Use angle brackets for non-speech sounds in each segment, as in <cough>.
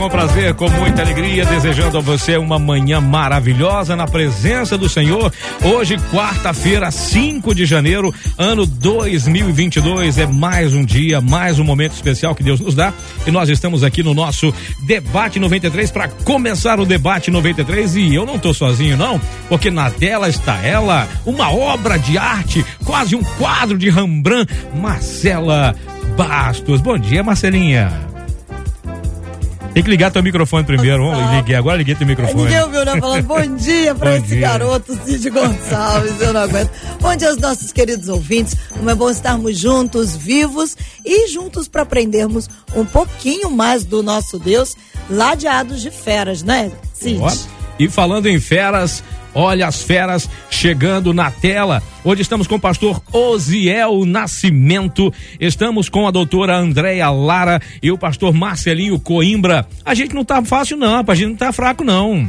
com prazer, com muita alegria, desejando a você uma manhã maravilhosa na presença do Senhor. Hoje, quarta-feira, 5 de janeiro, ano 2022. É mais um dia, mais um momento especial que Deus nos dá. E nós estamos aqui no nosso Debate 93 para começar o Debate 93. E eu não estou sozinho, não, porque na tela está ela, uma obra de arte, quase um quadro de Rembrandt, Marcela Bastos. Bom dia, Marcelinha. Tem que ligar teu microfone primeiro. Vamos, liguei, agora liguei teu microfone. Ninguém ouviu, não? Falando bom <laughs> dia pra esse dia. garoto, Cid Gonçalves. Eu não aguento. Bom dia aos nossos queridos ouvintes. Como é bom estarmos juntos, vivos e juntos para aprendermos um pouquinho mais do nosso Deus, ladeados de feras, né, Cid? E falando em feras, Olha as feras chegando na tela. Hoje estamos com o pastor Osiel Nascimento, estamos com a doutora Andréia Lara e o pastor Marcelinho Coimbra. A gente não tá fácil não, a gente não tá fraco não.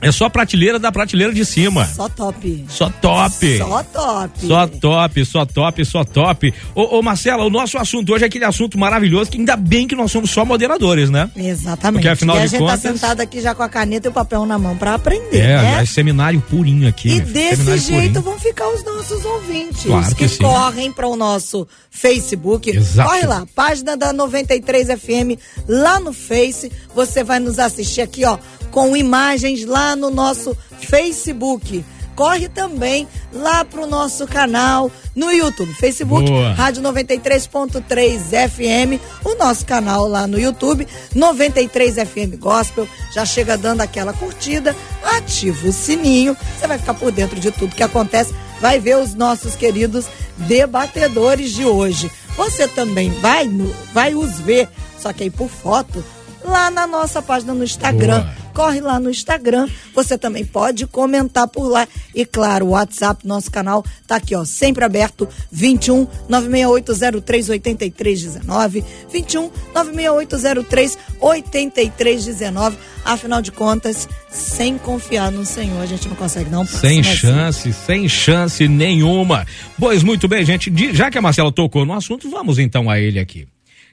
É só prateleira da prateleira de cima. Só top. Só top. Só top. Só top, só top, só top. Ô, ô Marcela, o nosso assunto hoje é aquele assunto maravilhoso que ainda bem que nós somos só moderadores, né? Exatamente. Porque afinal e de a gente contas... tá sentado aqui já com a caneta e o papel na mão para aprender, é, né? É, seminário purinho aqui. E desse seminário jeito purinho. vão ficar os nossos ouvintes Claro que que, correm para o nosso Facebook. Exato. Corre lá, página da 93 FM lá no Face. Você vai nos assistir aqui, ó, com imagens lá no nosso Facebook. Corre também lá pro nosso canal no YouTube, Facebook, Boa. Rádio 93.3 FM, o nosso canal lá no YouTube, 93 FM Gospel. Já chega dando aquela curtida, ativa o sininho, você vai ficar por dentro de tudo que acontece, vai ver os nossos queridos debatedores de hoje. Você também vai, vai os ver, só que aí por foto, lá na nossa página no Instagram. Boa. Corre lá no Instagram, você também pode comentar por lá. E claro, o WhatsApp, nosso canal, tá aqui, ó, sempre aberto, 21 96803 8319, 21 96803 8319. Afinal de contas, sem confiar no Senhor, a gente não consegue não Sem chance, sem chance nenhuma. Pois muito bem, gente. Já que a Marcela tocou no assunto, vamos então a ele aqui.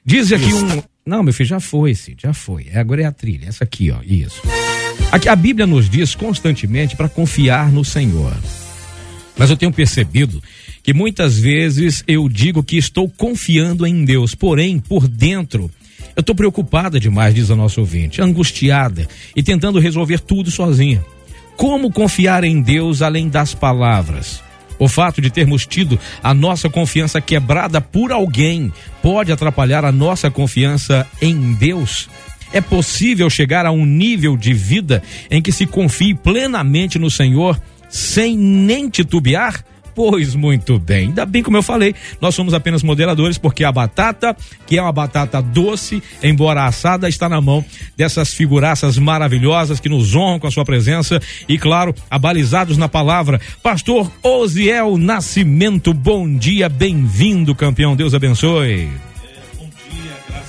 Diz aqui um. Não, meu filho, já foi, Cid, já foi. É, Agora é a trilha, essa aqui, ó. Isso. Aqui, a Bíblia nos diz constantemente para confiar no Senhor. Mas eu tenho percebido que muitas vezes eu digo que estou confiando em Deus, porém, por dentro, eu estou preocupada demais, diz a nossa ouvinte, angustiada e tentando resolver tudo sozinha. Como confiar em Deus além das palavras? O fato de termos tido a nossa confiança quebrada por alguém pode atrapalhar a nossa confiança em Deus? É possível chegar a um nível de vida em que se confie plenamente no Senhor sem nem titubear? Pois muito bem, ainda bem como eu falei, nós somos apenas moderadores porque a batata, que é uma batata doce, embora assada, está na mão dessas figuraças maravilhosas que nos honram com a sua presença e, claro, abalizados na palavra. Pastor Osiel Nascimento, bom dia, bem-vindo, campeão, Deus abençoe.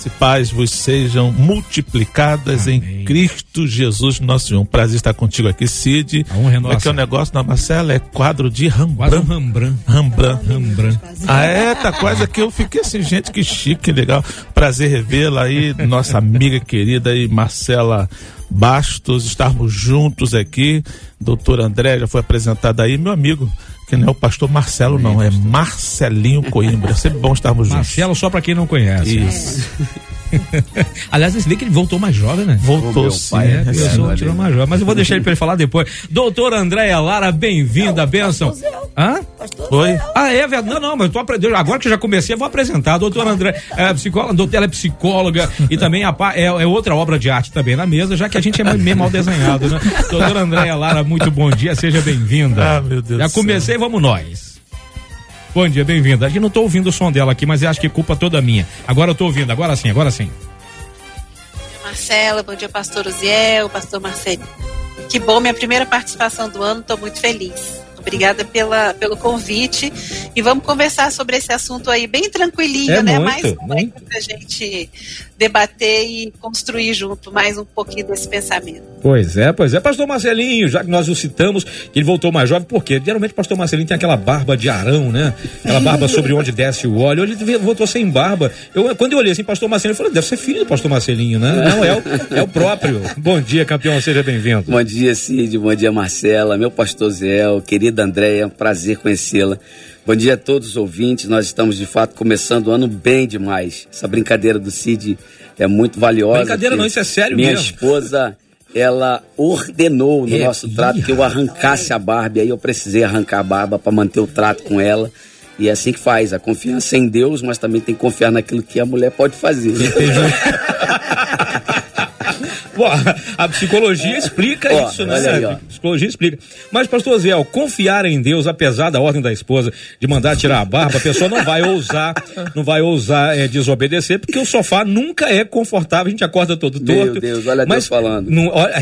E paz vos sejam multiplicadas Amém. em Cristo Jesus, nosso Senhor. Um prazer estar contigo aqui, Cid. A honra é Como é é o nossa. negócio da Marcela? É quadro de Quase um Rembrandt. Rembrandt. Rembrandt. Rembrandt. Ah, é? Tá quase aqui. Eu fiquei assim, gente, que chique, que legal. Prazer revê-la aí, nossa amiga querida aí, Marcela Bastos, estarmos juntos aqui. Doutor André já foi apresentado aí, meu amigo, que não é o pastor Marcelo, não, é Marcelinho Coimbra. É sempre bom estarmos juntos. Marcelo, só pra quem não conhece. Isso. <laughs> Aliás, você vê que ele voltou mais jovem, né? Voltou sim. É, é sou tirou mais jovem, mas eu vou deixar ele pra ele falar depois. Doutora Andréia Lara, bem-vinda, benção. Hã? Oi? Ah, é verdade. Não, não, mas eu tô aprendendo. Agora que eu já comecei, eu vou apresentar. A doutora André, é psicóloga, doutora, ela é psicóloga e também a, é, é outra obra de arte também na mesa, já que a gente é meio mal desenhado, né? Doutora Andréia Lara, muito bom dia, seja bem-vinda. Ah, meu Deus Já do céu. comecei, vamos nós. Bom dia, bem-vinda. A gente não tô ouvindo o som dela aqui, mas eu acho que é culpa toda minha. Agora eu tô ouvindo, agora sim, agora sim. Marcela, bom dia, pastor Uziel, pastor Marcelo. Que bom, minha primeira participação do ano, estou muito feliz. Obrigada pela, pelo convite. E vamos conversar sobre esse assunto aí bem tranquilinho, É né? muito, mais um muito. pra gente debater e construir junto mais um pouquinho desse pensamento. Pois é, pois é. Pastor Marcelinho, já que nós o citamos, que ele voltou mais jovem, porque geralmente o pastor Marcelinho tem aquela barba de arão, né? Aquela barba sobre onde desce o óleo. Ele voltou sem barba. Eu, quando eu olhei assim, pastor Marcelinho, eu falei, deve ser filho do pastor Marcelinho, né? Não, é o, é o próprio. Bom dia, campeão, seja bem-vindo. Bom dia, Cid. Bom dia, Marcela. Meu pastor Zé, querida Andréia, é um prazer conhecê-la. Bom dia a todos os ouvintes. Nós estamos, de fato, começando o ano bem demais. Essa brincadeira do Cid é muito valiosa. Brincadeira não, isso é sério Minha mesmo. esposa, ela ordenou no É, nosso trato que eu arrancasse a barba. E aí eu precisei arrancar a barba para manter o trato com ela. E é assim que faz. A confiança em Deus, mas também tem que confiar naquilo que a mulher pode fazer. <laughs> Pô, a psicologia explica Ó, isso, né? aí. A psicologia explica. Mas, pastor Zé, confiar em Deus, apesar da ordem da esposa de mandar tirar a barba, a pessoa não vai ousar, não vai ousar é, desobedecer, porque o sofá nunca é confortável, a gente acorda todo Meu torto. Deus, olha mas Deus falando. Não, olha,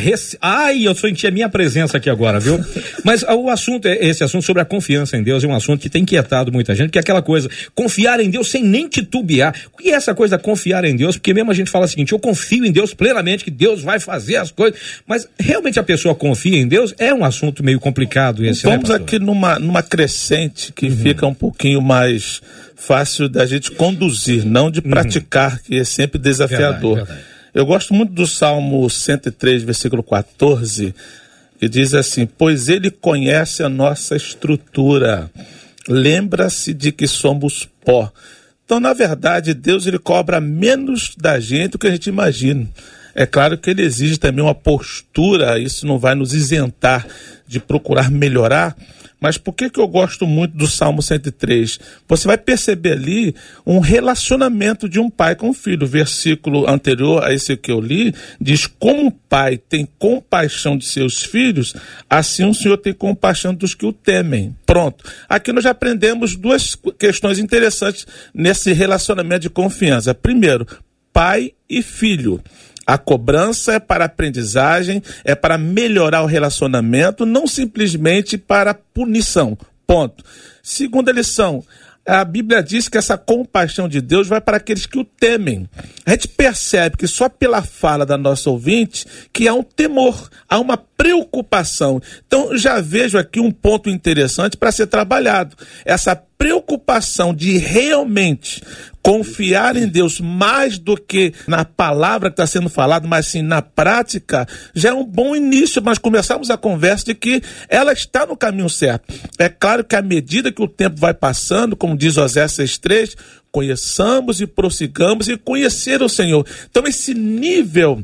Ai, eu senti a minha presença aqui agora, viu? Mas ah, o assunto, é esse assunto sobre a confiança em Deus é um assunto que tem inquietado muita gente, que é aquela coisa, confiar em Deus sem nem titubear. É essa coisa confiar em Deus? Porque mesmo a gente fala o seguinte, eu confio em Deus plenamente, que Deus vai fazer as coisas, mas realmente a pessoa confia em Deus? É um assunto meio complicado esse, né, Vamos pastor? aqui numa, numa crescente que Uhum. fica um pouquinho mais fácil da gente conduzir, não de praticar, que é sempre desafiador. Uhum. Verdade, verdade. Eu gosto muito do Salmo 103, versículo 14, que diz assim: Pois ele conhece a nossa estrutura, lembra-se de que somos pó. Então, na verdade, Deus ele cobra menos da gente do que a gente imagina. É claro que ele exige também uma postura, isso não vai nos isentar de procurar melhorar, mas por que, que eu gosto muito do Salmo 103? Você vai perceber ali um relacionamento de um pai com o filho. O versículo anterior a esse que eu li diz: Como o pai tem compaixão de seus filhos, assim o Senhor tem compaixão dos que o temem. Pronto. Aqui nós já aprendemos duas questões interessantes nesse relacionamento de confiança. Primeiro, pai e filho. A cobrança é para aprendizagem, é para melhorar o relacionamento, não simplesmente para punição. Ponto. Segunda lição. A Bíblia diz que essa compaixão de Deus vai para aqueles que o temem. A gente percebe que só pela fala da nossa ouvinte que há um temor, há uma preocupação. Então já vejo aqui um ponto interessante para ser trabalhado. Essa preocupação de realmente confiar em Deus mais do que na palavra que está sendo falada, mas sim na prática, já é um bom início. Nós começamos a conversa de que ela está no caminho certo. É claro que à medida que o tempo vai passando, como diz Osé 6,3, conheçamos e prossigamos e conhecer o Senhor. Então, esse nível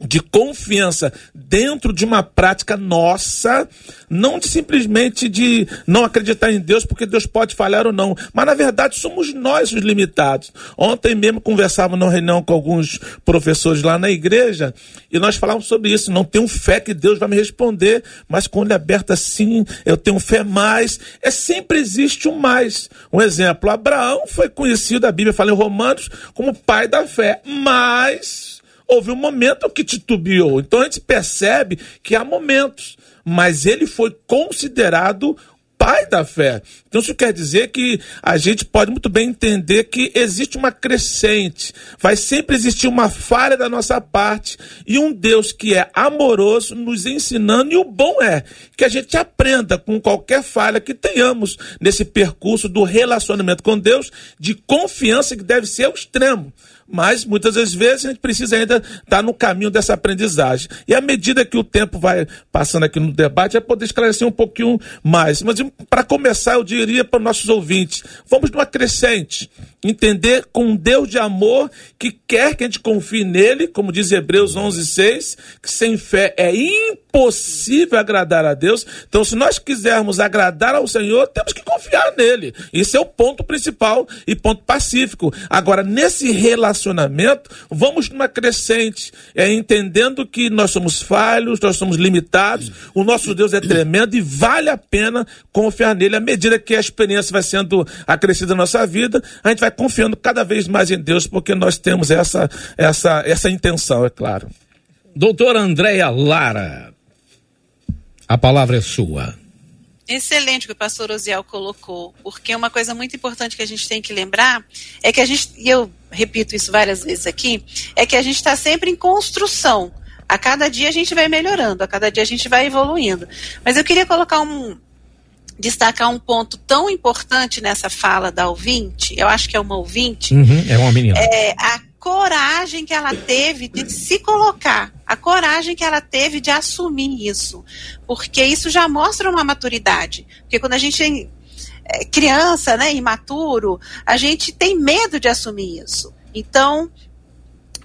de confiança dentro de uma prática nossa, não de simplesmente de não acreditar em Deus porque Deus pode falhar ou não, mas na verdade somos nós os limitados. Ontem mesmo conversava numa reunião com alguns professores lá na igreja e nós falávamos sobre isso, não tenho fé que Deus vai me responder, mas com olho aberto assim, eu tenho fé mais, é sempre existe um mais. Um exemplo, Abraão foi conhecido, a Bíblia fala em Romanos, como pai da fé, mas houve um momento que titubeou. Então a gente percebe que há momentos, mas ele foi considerado pai da fé. Então isso quer dizer que a gente pode muito bem entender que existe uma crescente, vai sempre existir uma falha da nossa parte e um Deus que é amoroso nos ensinando e o bom é que a gente aprenda com qualquer falha que tenhamos nesse percurso do relacionamento com Deus de confiança que deve ser ao extremo mas muitas das vezes a gente precisa ainda estar no caminho dessa aprendizagem. E à medida que o tempo vai passando aqui no debate, é poder esclarecer um pouquinho mais. Mas para começar, eu diria para os nossos ouvintes: vamos numa crescente. Entender com um Deus de amor que quer que a gente confie nele, como diz Hebreus 11, 6, que sem fé é impossível agradar a Deus. Então, se nós quisermos agradar ao Senhor, temos que confiar nele. Isso é o ponto principal e ponto pacífico. Agora, nesse relacionamento, vamos numa crescente, é entendendo que nós somos falhos, nós somos limitados, o nosso Deus é tremendo e vale a pena confiar nele. À medida que a experiência vai sendo acrescida na nossa vida, a gente vai confiando cada vez mais em Deus, porque nós temos essa, essa, essa intenção, é claro. Doutora Andréia Lara, a palavra é sua. Excelente o que o pastor Osiel colocou, porque uma coisa muito importante que a gente tem que lembrar é que a gente, e eu repito isso várias vezes aqui, é que a gente está sempre em construção. A cada dia a gente vai melhorando, a cada dia a gente vai evoluindo. Mas eu queria colocar um, destacar um ponto tão importante nessa fala da ouvinte, eu acho que é uma ouvinte. Uhum, é uma menina. É a coragem que ela teve de se colocar, a coragem que ela teve de assumir isso, porque isso já mostra uma maturidade. Porque quando a gente é criança, né, imaturo, a gente tem medo de assumir isso. Então,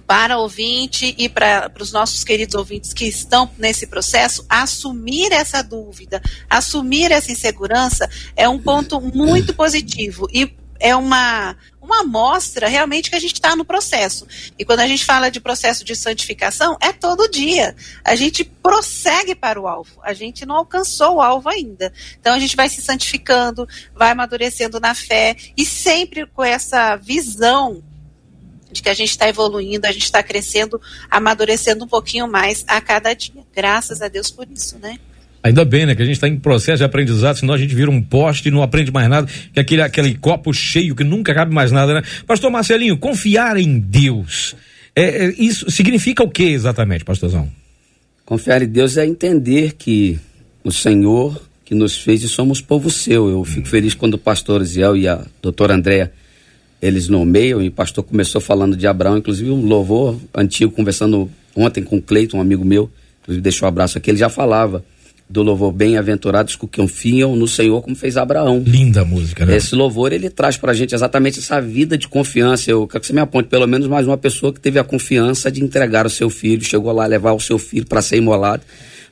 para ouvinte e para os nossos queridos ouvintes que estão nesse processo, assumir essa dúvida, assumir essa insegurança é um ponto muito positivo. E é uma, uma amostra realmente que a gente está no processo. E quando a gente fala de processo de santificação, é todo dia. A gente prossegue para o alvo. A gente não alcançou o alvo ainda. Então a gente vai se santificando, vai amadurecendo na fé e sempre com essa visão de que a gente está evoluindo, a gente está crescendo, amadurecendo um pouquinho mais a cada dia. Graças a Deus por isso, né? Ainda bem, né? Que a gente está em processo de aprendizado, senão a gente vira um poste e não aprende mais nada, que aquele, aquele copo cheio que nunca cabe mais nada, né? Pastor Marcelinho, confiar em Deus. É, é, isso significa o que exatamente, pastorzão? Confiar em Deus é entender que o Senhor que nos fez e somos povo seu. Eu fico feliz quando o pastor Ziel e a doutora Andréa eles nomeiam e o pastor começou falando de Abraão, inclusive um louvor antigo, conversando ontem com o Cleiton, um amigo meu, inclusive deixou um abraço aqui, ele já falava do louvor Bem-aventurados que confiam no Senhor, como fez Abraão. Linda música, né? Esse louvor, ele traz pra gente exatamente essa vida de confiança. Eu quero que você me aponte pelo menos mais uma pessoa que teve a confiança de entregar o seu filho, chegou lá a levar o seu filho para ser imolado,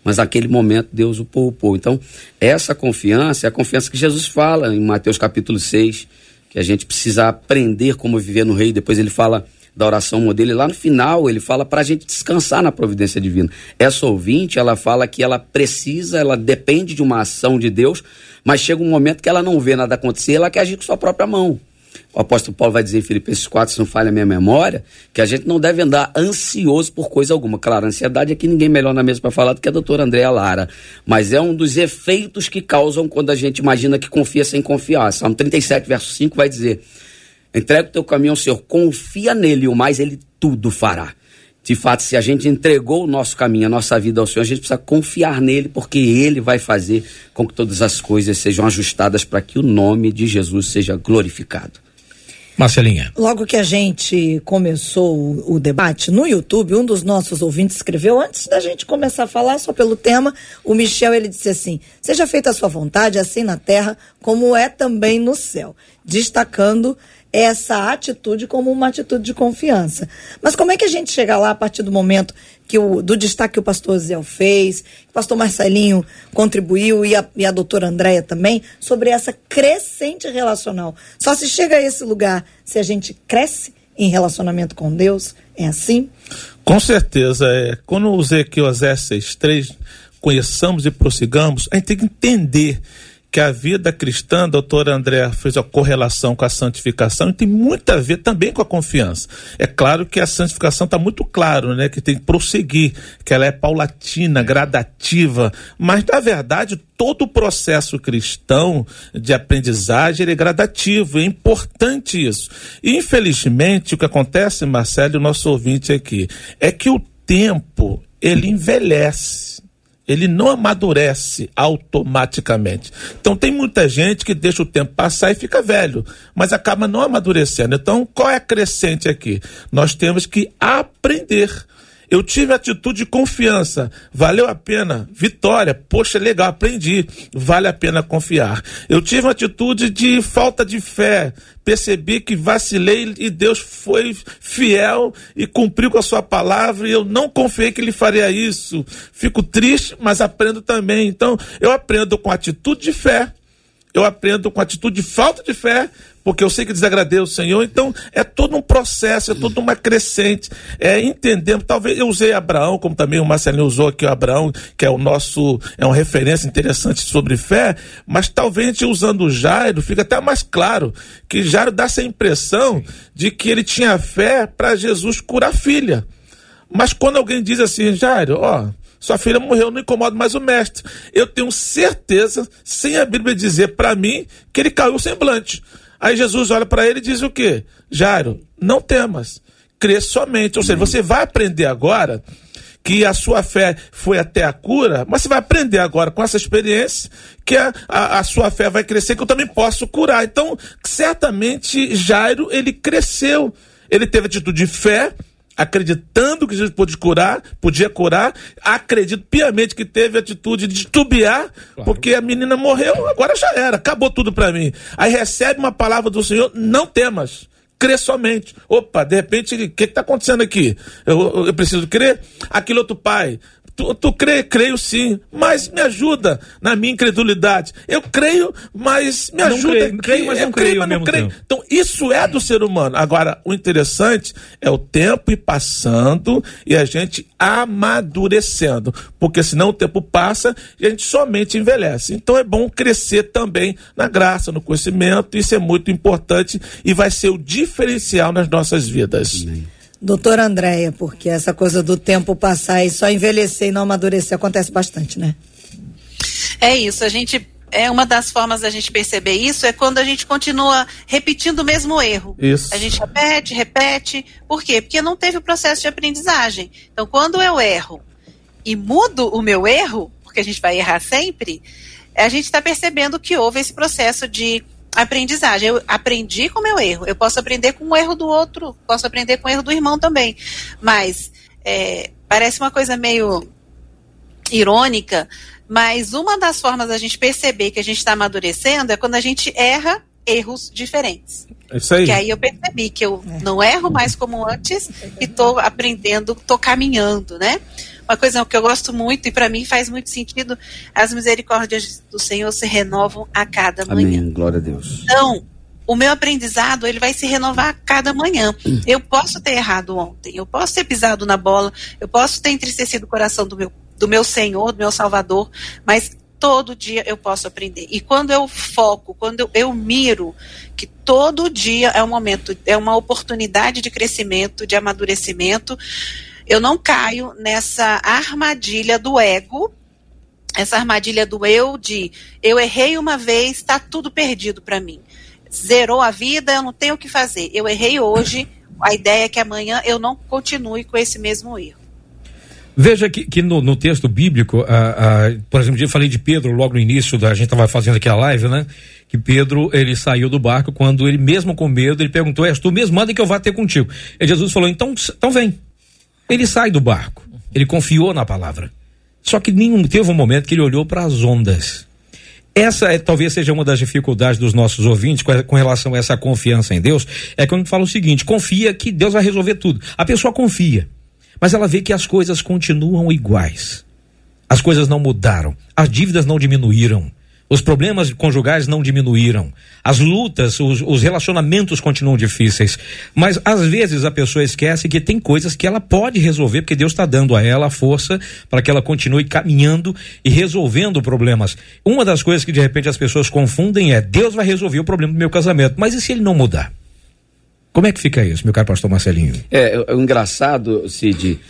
mas naquele momento Deus o poupou. Então, essa confiança é a confiança que Jesus fala em Mateus capítulo 6, que a gente precisa aprender como viver no rei. Depois ele fala da oração modelo, e lá no final ele fala para a gente descansar na providência divina. Essa ouvinte, ela fala que ela precisa, ela depende de uma ação de Deus, mas chega um momento que ela não vê nada acontecer, ela quer agir com sua própria mão. O apóstolo Paulo vai dizer em Filipenses 4, se não falha a minha memória, que a gente não deve andar ansioso por coisa alguma. Claro, ansiedade é que ninguém melhor na mesa para falar do que a doutora Andréa Lara. Mas é um dos efeitos que causam quando a gente imagina que confia sem confiar. Salmo 37, verso 5 vai dizer: Entrega o teu caminho ao Senhor, confia nele, o mais ele tudo fará. De fato, se a gente entregou o nosso caminho, a nossa vida ao Senhor, a gente precisa confiar nele, porque ele vai fazer com que todas as coisas sejam ajustadas para que o nome de Jesus seja glorificado. Marcelinha. Logo que a gente começou o, o, debate no YouTube, um dos nossos ouvintes escreveu, antes da gente começar a falar só pelo tema, o Michel ele disse assim: Seja feita a sua vontade, assim na terra, como é também no céu. Destacando essa atitude como uma atitude de confiança. Mas como é que a gente chega lá a partir do momento que o, do destaque que o pastor Zé fez, que o pastor Marcelinho contribuiu e a, e a doutora Andréia também, sobre essa crescente relacional? Só se chega a esse lugar se a gente cresce em relacionamento com Deus? É assim? Com certeza. É. Quando eu usei aqui o Exército 3, conheçamos e prossigamos, a gente tem que entender que a vida cristã, a doutora André fez a correlação com a santificação e tem muito a ver também com a confiança. É claro que a santificação está muito claro, né? Que tem que prosseguir, que ela é paulatina, gradativa, mas na verdade todo o processo cristão de aprendizagem é gradativo, é importante isso. E infelizmente o que acontece, Marcelo, o nosso ouvinte aqui, é que o tempo ele envelhece ele não amadurece automaticamente. Então tem muita gente que deixa o tempo passar e fica velho, mas acaba não amadurecendo. Então, qual é a crescente aqui? Nós temos que aprender eu tive atitude de confiança. Valeu a pena. Vitória. Poxa, legal, aprendi. Vale a pena confiar. Eu tive atitude de falta de fé. Percebi que vacilei e Deus foi fiel e cumpriu com a sua palavra e eu não confiei que ele faria isso. Fico triste, mas aprendo também. Então, eu aprendo com atitude de fé. Eu aprendo com atitude de falta de fé, porque eu sei que desagradei o Senhor, então é todo um processo, é toda uma crescente, é entendendo, talvez eu usei Abraão, como também o Marcelinho usou aqui o Abraão, que é o nosso, é uma referência interessante sobre fé, mas talvez a gente usando o Jairo, fica até mais claro, que Jairo dá essa impressão de que ele tinha fé para Jesus curar a filha. Mas quando alguém diz assim, Jairo, ó, sua filha morreu, não incomoda mais o mestre. Eu tenho certeza, sem a Bíblia dizer para mim, que ele caiu semblante. Aí Jesus olha para ele e diz o quê? Jairo, não temas, crê somente. Ou seja, você vai aprender agora que a sua fé foi até a cura, mas você vai aprender agora com essa experiência que a, a, a, sua fé vai crescer, que eu também posso curar. Então, certamente, Jairo, ele cresceu. Ele teve atitude de fé, acreditando que Jesus podia curar, podia curar, acredito piamente que teve atitude de titubear, claro. porque a menina morreu, agora já era, acabou tudo para mim. Aí recebe uma palavra do Senhor, não temas crê somente. Opa, de repente, o que está acontecendo aqui? Eu, eu preciso crer? Aquele outro pai, Tu, tu crê? Creio sim, mas me ajuda na minha incredulidade. Eu creio, mas me ajuda. Creio, creio, mas não creio, mas não creio. Então, isso é do ser humano. Agora, o interessante é o tempo ir passando e a gente amadurecendo. Porque senão o tempo passa e a gente somente envelhece. Então é bom crescer também na graça, no conhecimento. Isso é muito importante e vai ser o diferencial nas nossas vidas. Amém. Doutora Andréia, porque essa coisa do tempo passar e só envelhecer e não amadurecer acontece bastante, né? É isso, a gente é uma das formas da gente perceber isso é quando a gente continua repetindo o mesmo erro. Isso. A gente repete, repete. Por quê? Porque não teve o processo de aprendizagem. Então, quando eu erro e mudo o meu erro, porque a gente vai errar sempre, a gente está percebendo que houve esse processo de aprendizagem. Eu aprendi com o meu erro. Eu posso aprender com o erro do outro, posso aprender com o erro do irmão também. Mas é, parece uma coisa meio irônica, mas uma das formas da gente perceber que a gente está amadurecendo é quando a gente erra erros diferentes. É isso aí. Que aí eu percebi que eu é. não erro mais como antes e estou aprendendo, estou caminhando, né? Uma coisa que eu gosto muito e para mim faz muito sentido, as misericórdias do Senhor se renovam a cada manhã. Amém. Glória a Deus. Então, o meu aprendizado ele vai se renovar a cada manhã. <clears throat> Eu posso ter errado ontem, eu posso ter pisado na bola, eu posso ter entristecido o coração do meu, do meu Senhor, do meu Salvador, mas todo dia eu posso aprender. E quando eu foco, quando eu, eu miro que todo dia é um momento, é uma oportunidade de crescimento, de amadurecimento, eu não caio nessa armadilha do ego, essa armadilha do eu de eu errei uma vez, está tudo perdido para mim. Zerou a vida, eu não tenho o que fazer. Eu errei hoje, a ideia é que amanhã eu não continue com esse mesmo erro. Veja que, que no, no, texto bíblico, por exemplo, eu falei de Pedro logo no início, da, a gente estava fazendo aqui a live, né? Que Pedro, ele saiu do barco quando ele mesmo com medo, ele perguntou, és tu mesmo, manda que eu vá ter contigo. E Jesus falou, então, então vem. Ele sai do barco. Ele confiou na palavra. Só que nenhum teve um momento que ele olhou para as ondas. Essa é, talvez seja uma das dificuldades dos nossos ouvintes com, com, relação a essa confiança em Deus. É quando fala o seguinte: confia que Deus vai resolver tudo. A pessoa confia, mas ela vê que as coisas continuam iguais. As coisas não mudaram, as dívidas não diminuíram, os problemas conjugais não diminuíram. As lutas, os, os, relacionamentos continuam difíceis. Mas às vezes a pessoa esquece que tem coisas que ela pode resolver, porque Deus está dando a ela a força para que ela continue caminhando e resolvendo problemas. Uma das coisas que de repente as pessoas confundem é: Deus vai resolver o problema do meu casamento. Mas e se ele não mudar? Como é que fica isso, meu caro pastor Marcelinho? É, é engraçado, Cid,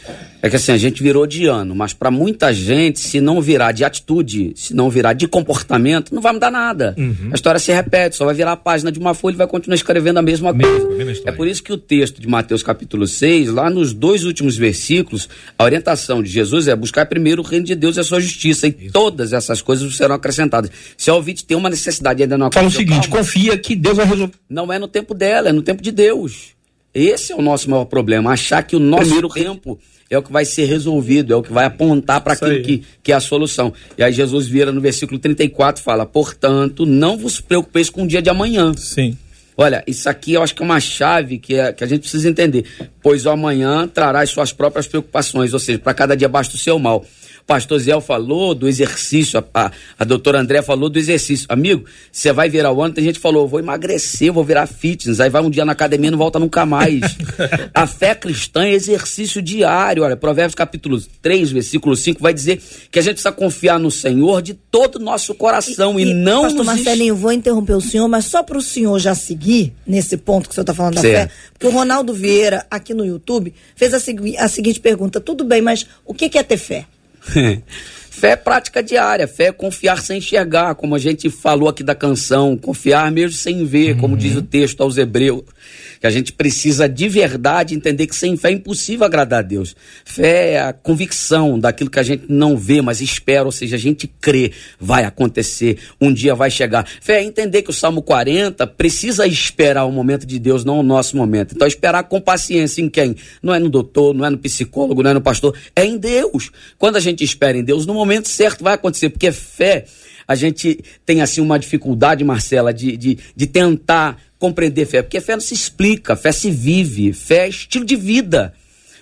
é que assim, a gente virou de ano, mas para muita gente, se não virar de atitude, se não virar de comportamento, não vai mudar nada. Uhum. A história se repete, só vai virar a página de uma folha e vai continuar escrevendo a mesma coisa. Mesma é por isso que o texto de Mateus capítulo 6, lá nos dois últimos versículos, a orientação de Jesus é buscar primeiro o reino de Deus e a sua justiça, e isso. todas essas coisas serão acrescentadas. Se a ouvinte tem uma necessidade ainda não Fala o seguinte, calma, confia que Deus vai resolver. Não é no tempo dela, é no tempo de Deus. Esse é o nosso maior problema, achar que o nosso primeiro tempo é o que vai ser resolvido, é o que vai apontar para aquilo que, que é a solução. E aí Jesus vira no versículo 34 fala: Portanto, não vos preocupeis com o dia de amanhã. Sim. Olha, isso aqui eu acho que é uma chave que, é, que a gente precisa entender. Pois o amanhã trará as suas próprias preocupações, ou seja, para cada dia basta o seu mal pastor Zé falou do exercício, a, a, a doutora André falou do exercício. Amigo, você vai virar o ano, tem gente que falou, vou emagrecer, vou virar fitness, aí vai um dia na academia e não volta nunca mais. <laughs> a fé cristã é exercício diário. Olha, Provérbios capítulo 3, versículo 5, vai dizer que a gente precisa confiar no Senhor de todo o nosso coração e, e, e não Pastor Marcelinho, vou interromper o senhor, mas só para o senhor já seguir nesse ponto que o senhor está falando da certo. fé, porque o Ronaldo Vieira, aqui no YouTube, fez a, segui a seguinte pergunta, tudo bem, mas o que, que é ter fé? <laughs> Fé é prática diária, fé é confiar sem enxergar, como a gente falou aqui da canção, confiar mesmo sem ver, como diz o texto aos Hebreus que a gente precisa de verdade entender que sem fé é impossível agradar a Deus. Fé é a convicção daquilo que a gente não vê, mas espera, ou seja, a gente crê, vai acontecer, um dia vai chegar. Fé é entender que o Salmo 40 precisa esperar o momento de Deus, não o nosso momento. Então, esperar com paciência em quem? Não é no doutor, não é no psicólogo, não é no pastor, é em Deus. Quando a gente espera em Deus, no momento certo vai acontecer, porque fé a gente tem assim uma dificuldade, Marcela, de, de, de tentar compreender fé, porque fé não se explica, fé se vive, fé é estilo de vida.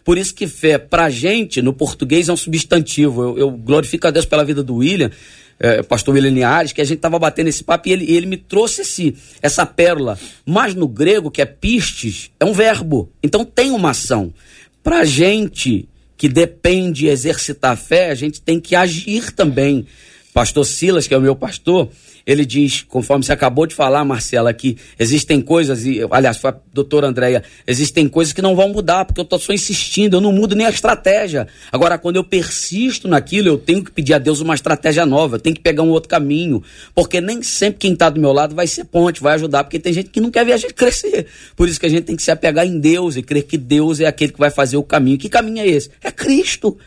Por isso que fé, pra gente, no português, é um substantivo. Eu, eu glorifico a Deus pela vida do William, é, pastor William Linhares, que a gente estava batendo esse papo e ele, ele me trouxe esse, essa pérola. Mas no grego, que é pistes, é um verbo. Então tem uma ação. Pra gente que depende de exercitar fé, a gente tem que agir também. Pastor Silas, que é o meu pastor, ele diz, conforme você acabou de falar, Marcela, que existem coisas, e, aliás, foi a doutora Andréia, existem coisas que não vão mudar, porque eu estou só insistindo, eu não mudo nem a estratégia. Agora, quando eu persisto naquilo, eu tenho que pedir a Deus uma estratégia nova, eu tenho que pegar um outro caminho, porque nem sempre quem está do meu lado vai ser ponte, vai ajudar, porque tem gente que não quer ver a gente crescer. Por isso que a gente tem que se apegar em Deus e crer que Deus é aquele que vai fazer o caminho. Que caminho é esse? É Cristo.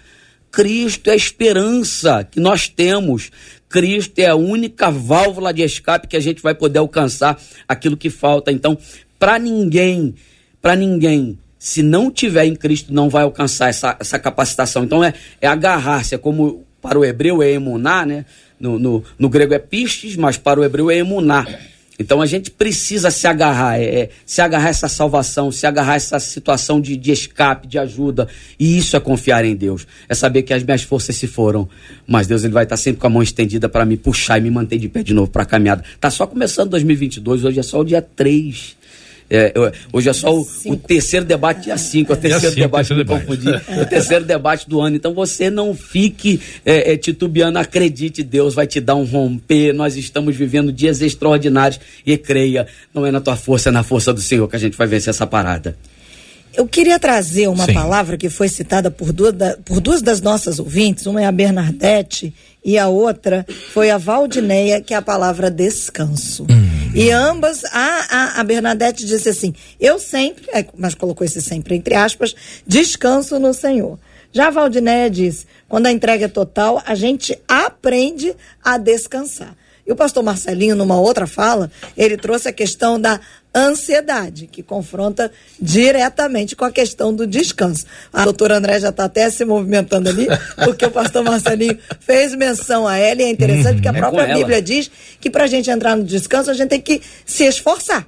Cristo é a esperança que nós temos. Cristo é a única válvula de escape que a gente vai poder alcançar aquilo que falta. Então, para ninguém, para ninguém, se não tiver em Cristo, não vai alcançar essa, essa capacitação. Então, é, é agarrar-se, é como para o hebreu é emuná, né? No, no, no grego é pistes, mas para o hebreu é emuná. Então a gente precisa se agarrar, é, é, se agarrar essa salvação, se agarrar essa situação de, de escape, de ajuda. E isso é confiar em Deus. É saber que as minhas forças se foram, mas Deus ele vai estar sempre com a mão estendida para me puxar e me manter de pé de novo para a caminhada. Tá só começando 2022, hoje é só o dia 3 é, hoje é só o, o, terceiro debate dia 5, o terceiro cinco, debate, terceiro me confundi, o terceiro debate do ano. Então você não fique é, é, titubeando, acredite, Deus vai te dar um romper. Nós estamos vivendo dias extraordinários e creia, não é na tua força, é na força do Senhor que a gente vai vencer essa parada. Eu queria trazer uma Sim. palavra que foi citada por duas, da, por duas das nossas ouvintes, uma é a Bernadette e a outra foi a Valdineia, que é a palavra descanso. Hum. E ambas, a, a, a, Bernadette disse assim: Eu sempre, é, mas colocou esse sempre entre aspas, descanso no Senhor. Já a Valdineia disse: quando a entrega é total, a gente aprende a descansar. E o pastor Marcelinho, numa outra fala, ele trouxe a questão da ansiedade, que confronta diretamente com a questão do descanso. A doutora André já está até se movimentando ali, <laughs> porque o pastor Marcelinho fez menção a ela, e é interessante que a uhum. é própria Bíblia diz que para a gente entrar no descanso, a gente tem que se esforçar.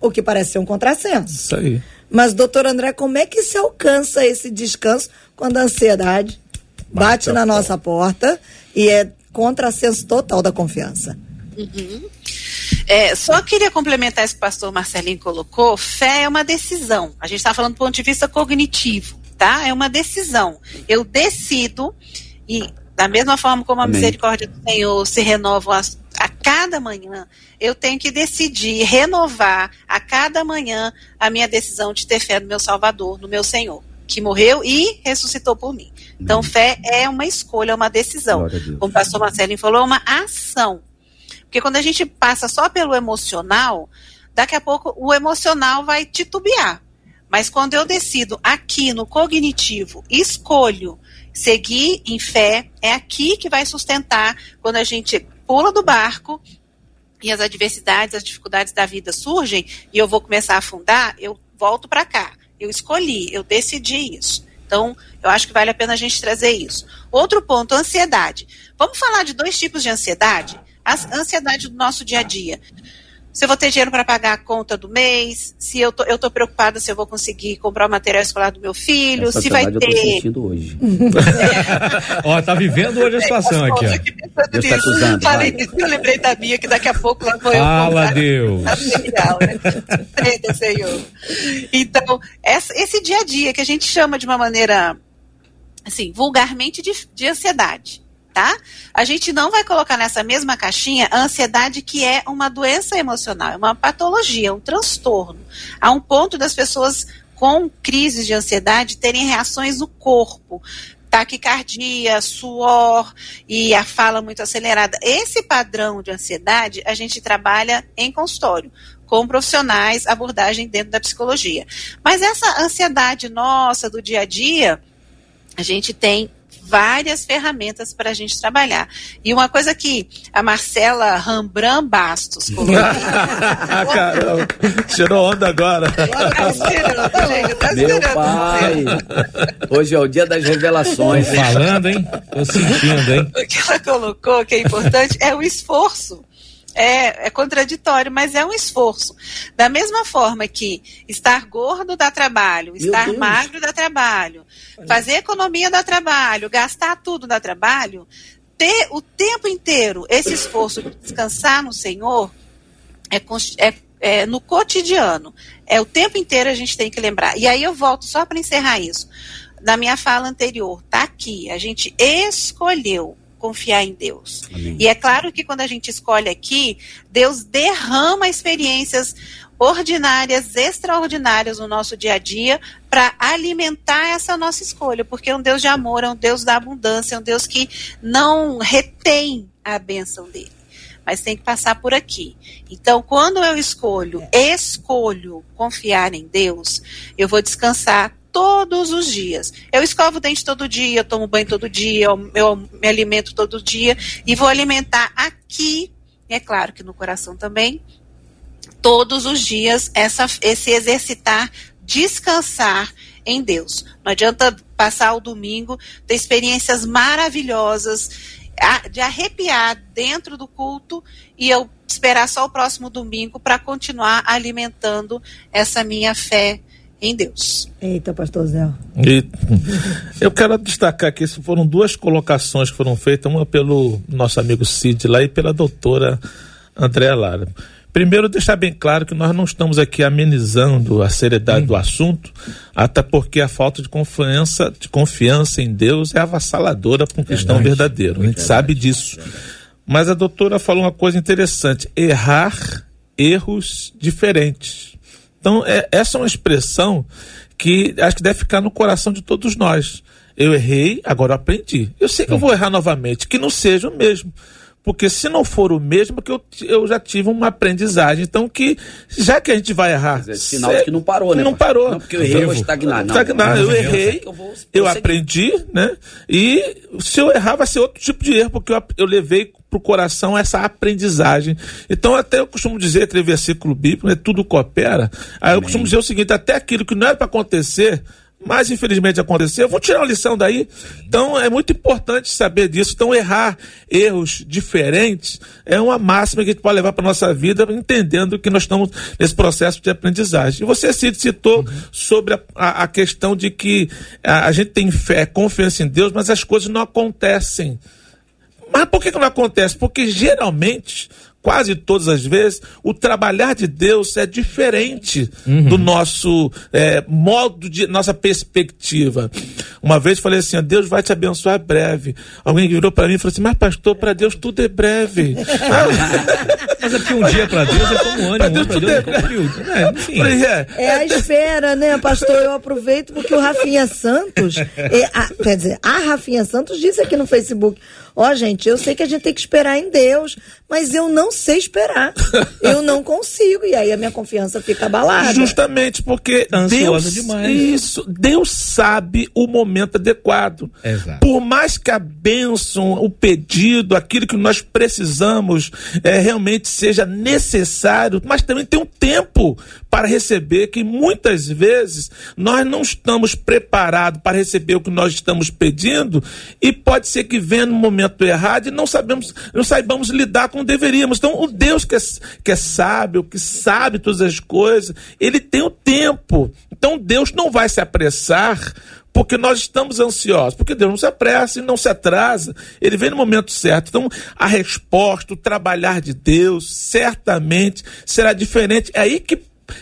O que parece ser um contrassenso. Isso aí. Mas, doutor André, como é que se alcança esse descanso quando a ansiedade bate, bate na nossa porta e é contrassenso total da confiança? Uhum. É, só queria complementar isso que o pastor Marcelinho colocou. Fé é uma decisão. A gente está falando do ponto de vista cognitivo, tá? É uma decisão. Eu decido e da mesma forma como a Amém. misericórdia do Senhor se renova a, a cada manhã, eu tenho que decidir renovar a cada manhã a minha decisão de ter fé no meu Salvador, no meu Senhor, que morreu e ressuscitou por mim. Então, fé é uma escolha, é uma decisão. Como o pastor Marcelinho falou, é uma ação. Porque quando a gente passa só pelo emocional, daqui a pouco o emocional vai titubear. Mas quando eu decido aqui no cognitivo, escolho seguir em fé, é aqui que vai sustentar quando a gente pula do barco e as adversidades, as dificuldades da vida surgem e eu vou começar a afundar, eu volto para cá. Eu escolhi, eu decidi isso. Então, eu acho que vale a pena a gente trazer isso. Outro ponto, ansiedade. Vamos falar de dois tipos de ansiedade? A ansiedade do nosso dia a dia. Se eu vou ter dinheiro para pagar a conta do mês, se eu tô, eu tô preocupada se eu vou conseguir comprar o material escolar do meu filho, Essa se vai ter. Eu tô sentindo hoje. é. <laughs> Ó, tá vivendo hoje a situação aqui, ó. Deus tá Falei isso, eu lembrei da minha, que daqui a pouco lá vou Fala, eu Deus. Material, né? Senhor. Então, essa, esse dia a dia que a gente chama de uma maneira, assim, vulgarmente de, de ansiedade tá? A gente não vai colocar nessa mesma caixinha a ansiedade que é uma doença emocional, é uma patologia, um transtorno. Há um ponto das pessoas com crises de ansiedade terem reações no corpo. taquicardia, suor e a fala muito acelerada. Esse padrão de ansiedade a gente trabalha em consultório com profissionais, abordagem dentro da psicologia. Mas essa ansiedade nossa do dia a dia, a gente tem várias ferramentas para a gente trabalhar. E uma coisa que a Marcela Rambran Bastos colocou. <laughs> Caramba, tirou onda agora. Tá esperando, gente, tá Meu esperando. pai, hoje é o dia das revelações. Tô falando, hein? Tô sentindo, hein? O que ela colocou, que é importante, é o esforço. É, é contraditório, mas é um esforço. Da mesma forma que estar gordo dá trabalho, estar Deus. magro dá trabalho, fazer economia dá trabalho, gastar tudo dá trabalho, ter o tempo inteiro esse esforço de descansar no Senhor é, é- é no cotidiano. É o tempo inteiro a gente tem que lembrar. E aí eu volto só para encerrar isso. Na minha fala anterior, tá aqui. A gente escolheu confiar em Deus. Amém. E é claro que quando a gente escolhe aqui, Deus derrama experiências ordinárias, extraordinárias no nosso dia a dia para alimentar essa nossa escolha, porque é um Deus de amor, é um Deus da abundância, é um Deus que não retém a bênção dele. Mas tem que passar por aqui. Então, quando eu escolho, escolho confiar em Deus, eu vou descansar todos os dias. Eu escovo o dente todo dia, eu tomo banho todo dia, eu, eu me alimento todo dia e vou alimentar aqui, é claro que no coração também, todos os dias essa, esse exercitar, descansar em Deus. Não adianta passar o domingo, ter experiências maravilhosas, de arrepiar dentro do culto e eu esperar só o próximo domingo para continuar alimentando essa minha fé em Deus. Eita, pastor Zé. E eu quero destacar aqui, isso foram duas colocações que foram feitas, uma pelo nosso amigo Cid lá e pela doutora Andréa Lara. Primeiro, deixar bem claro que nós não estamos aqui amenizando a seriedade do assunto, até porque a falta de confiança, de confiança em Deus é avassaladora para um cristão verdadeiro. A gente sabe disso. Mas a doutora falou uma coisa interessante: errar erros diferentes. Então, é- essa é uma expressão que acho que deve ficar no coração de todos nós. Eu errei, agora eu aprendi. Eu sei que eu vou errar novamente, que não seja o mesmo. Porque se não for o mesmo, que eu, eu já tive uma aprendizagem. Então, que já que a gente vai errar. Dizer, sinal de que não parou, né, Não pastor? parou. Não, porque eu errei, eu vou estagnar. Não, Estagnar, eu errei, eu vou eu aprendi, né? E se eu errar, vai ser outro tipo de erro, porque eu, eu levei pro coração essa aprendizagem. Então, até eu costumo dizer, aquele versículo bíblico, né? Tudo coopera. Aí eu costumo dizer o seguinte: até aquilo que não era para acontecer. Mas infelizmente aconteceu. Eu vou tirar uma lição daí. Então é muito importante saber disso. Então errar erros diferentes é uma máxima que a gente pode levar para nossa vida, entendendo que nós estamos nesse processo de aprendizagem. E você citou sobre a, a- a questão de que a, a gente tem fé, confiança em Deus, mas as coisas não acontecem. Mas por que, que não acontece? Porque geralmente, quase todas as vezes, o trabalhar de Deus é diferente do nosso é, modo de nossa perspectiva. Uma vez falei assim: ó, Deus vai te abençoar breve. Alguém virou para mim e falou assim: Mas, pastor, para Deus tudo é breve. <laughs> Mas é porque um dia pra Deus é como um ano, Pra um Deus ano pra Deus é é- como um período. É, enfim. É, É a espera, né, pastor? Eu aproveito porque o Rafinha Santos, é, <laughs> a- quer dizer, a Rafinha Santos disse aqui no Facebook: Ó, gente, eu sei que a gente tem que esperar em Deus, mas eu não sei esperar. <laughs> Eu não consigo. E aí a minha confiança fica abalada. Justamente porque Tá ansiosa Deus, demais. isso, Deus sabe o momento adequado. Exato. Por mais que a bênção, o pedido, aquilo que nós precisamos é, realmente seja necessário, mas também tem um tempo para receber que muitas vezes nós não estamos preparados para receber o que nós estamos pedindo e pode ser que venha no momento errado e não sabemos, não saibamos lidar como deveríamos. Então, o Deus que é, que é sábio, que sabe todas as coisas, ele tem o tempo. Então, Deus não vai se apressar porque nós estamos ansiosos, porque Deus não se apressa e não se atrasa, ele vem no momento certo. Então, a resposta, o trabalhar de Deus, certamente será diferente. É aí que,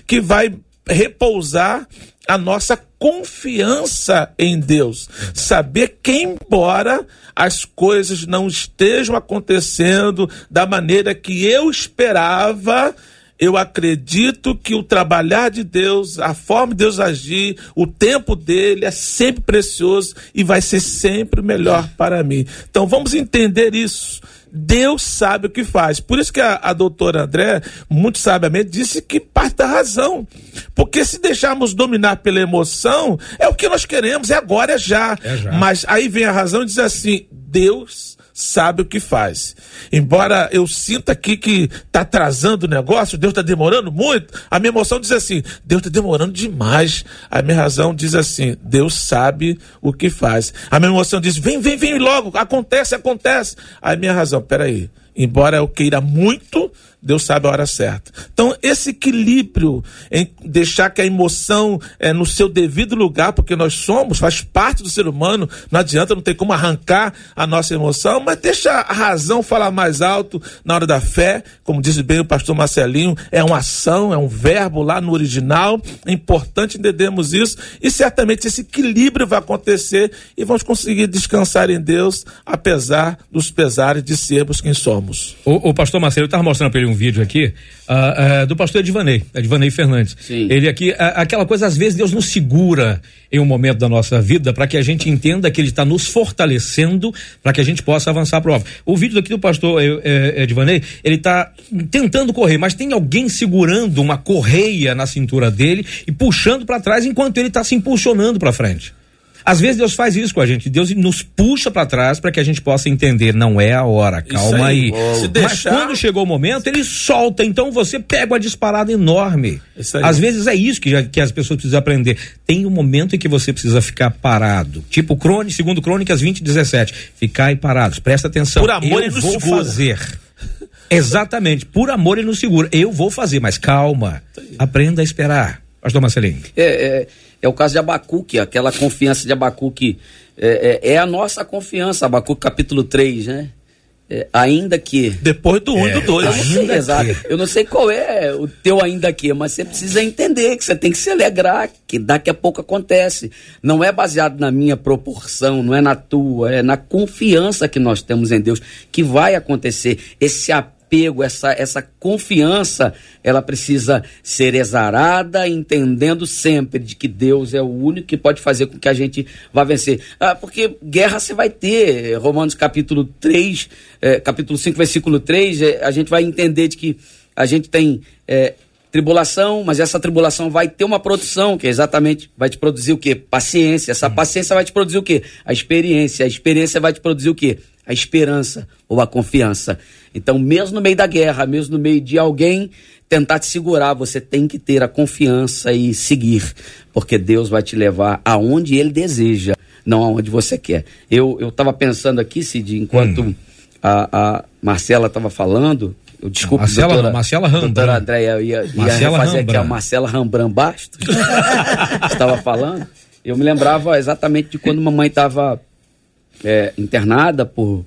que vai repousar a nossa confiança em Deus. Saber que, embora as coisas não estejam acontecendo da maneira que eu esperava, eu acredito que o trabalhar de Deus, a forma de Deus agir, o tempo dele é sempre precioso e vai ser sempre melhor para mim. Então vamos entender isso. Deus sabe o que faz. Por isso que a, a doutora André, muito sabiamente, disse que parte da razão. Porque se deixarmos dominar pela emoção, é o que nós queremos, é agora, é já. É já. Mas aí vem a razão e diz assim: Deus sabe o que faz. Embora eu sinta aqui que está atrasando o negócio, Deus está demorando muito, a minha emoção diz assim: Deus está demorando demais. A minha razão diz assim: Deus sabe o que faz. A minha emoção diz: vem, vem, vem logo, acontece, acontece. A minha razão, peraí, embora eu queira muito, Deus sabe a hora certa. Então, esse equilíbrio em deixar que a emoção é no seu devido lugar, porque nós somos, faz parte do ser humano, não adianta, não tem como arrancar a nossa emoção, mas deixa a razão falar mais alto na hora da fé, como disse bem o pastor Marcelinho, é uma ação, é um verbo lá no original, é importante entendermos isso, e certamente esse equilíbrio vai acontecer e vamos conseguir descansar em Deus, apesar dos pesares de sermos quem somos. O, o pastor Marcelo estava mostrando para ele um vídeo aqui uh, uh, do pastor Edvanei, Edvanei Fernandes. Sim. Ele aqui, uh, aquela coisa, às vezes Deus nos segura em um momento da nossa vida para que a gente entenda que Ele está nos fortalecendo para que a gente possa avançar para o O vídeo aqui do pastor eh, eh, Edvanei, ele está tentando correr, mas tem alguém segurando uma correia na cintura dele e puxando para trás enquanto ele está se impulsionando para frente. Às vezes Deus faz isso com a gente. Deus nos puxa para trás para que a gente possa entender. Não é a hora, calma aí. aí. Mas quando chegou o momento, ele solta. Então você pega uma disparada enorme. Às vezes é isso que, que as pessoas precisam aprender. Tem um momento em que você precisa ficar parado. Tipo, crônica, segundo Crônicas 20, 17. Ficar parados. Presta atenção. Por amor, Eu vou fazer. Exatamente. Por amor, ele nos segura. Eu vou fazer, mas calma. Aprenda a esperar. Pastor Marcelinho. É, é é o caso de Abacuque, aquela confiança de Abacuque. É, é, é a nossa confiança, Abacuque capítulo 3, né? É, ainda que. Depois do 1 um é, e do 2. Eu não sei, exato. Eu não sei qual é o teu ainda que, mas você precisa entender que você tem que se alegrar, que daqui a pouco acontece. Não é baseado na minha proporção, não é na tua, é na confiança que nós temos em Deus que vai acontecer. Esse apelo apego, essa, essa confiança, ela precisa ser exarada, entendendo sempre de que Deus é o único que pode fazer com que a gente vá vencer. Ah, porque guerra você vai ter. Romanos capítulo 3, eh, capítulo 5, versículo 3, eh, a gente vai entender de que a gente tem. Eh, tribulação, mas essa tribulação vai ter uma produção, que é exatamente vai te produzir o quê? Paciência. Essa paciência vai te produzir o quê? A experiência. A experiência vai te produzir o quê? A esperança ou a confiança. Então, mesmo no meio da guerra, mesmo no meio de alguém tentar te segurar, você tem que ter a confiança e seguir, porque Deus vai te levar aonde Ele deseja, não aonde você quer. Eu estava pensando aqui, Cid, enquanto hum. a, a Marcela estava falando, eu desculpe, Marcela, doutora, Marcela Rambran. Doutora Andréia, ia, ia fazer aqui a Marcela Rambran Bastos, <laughs> estava falando. Eu me lembrava exatamente de quando mamãe estava é, internada por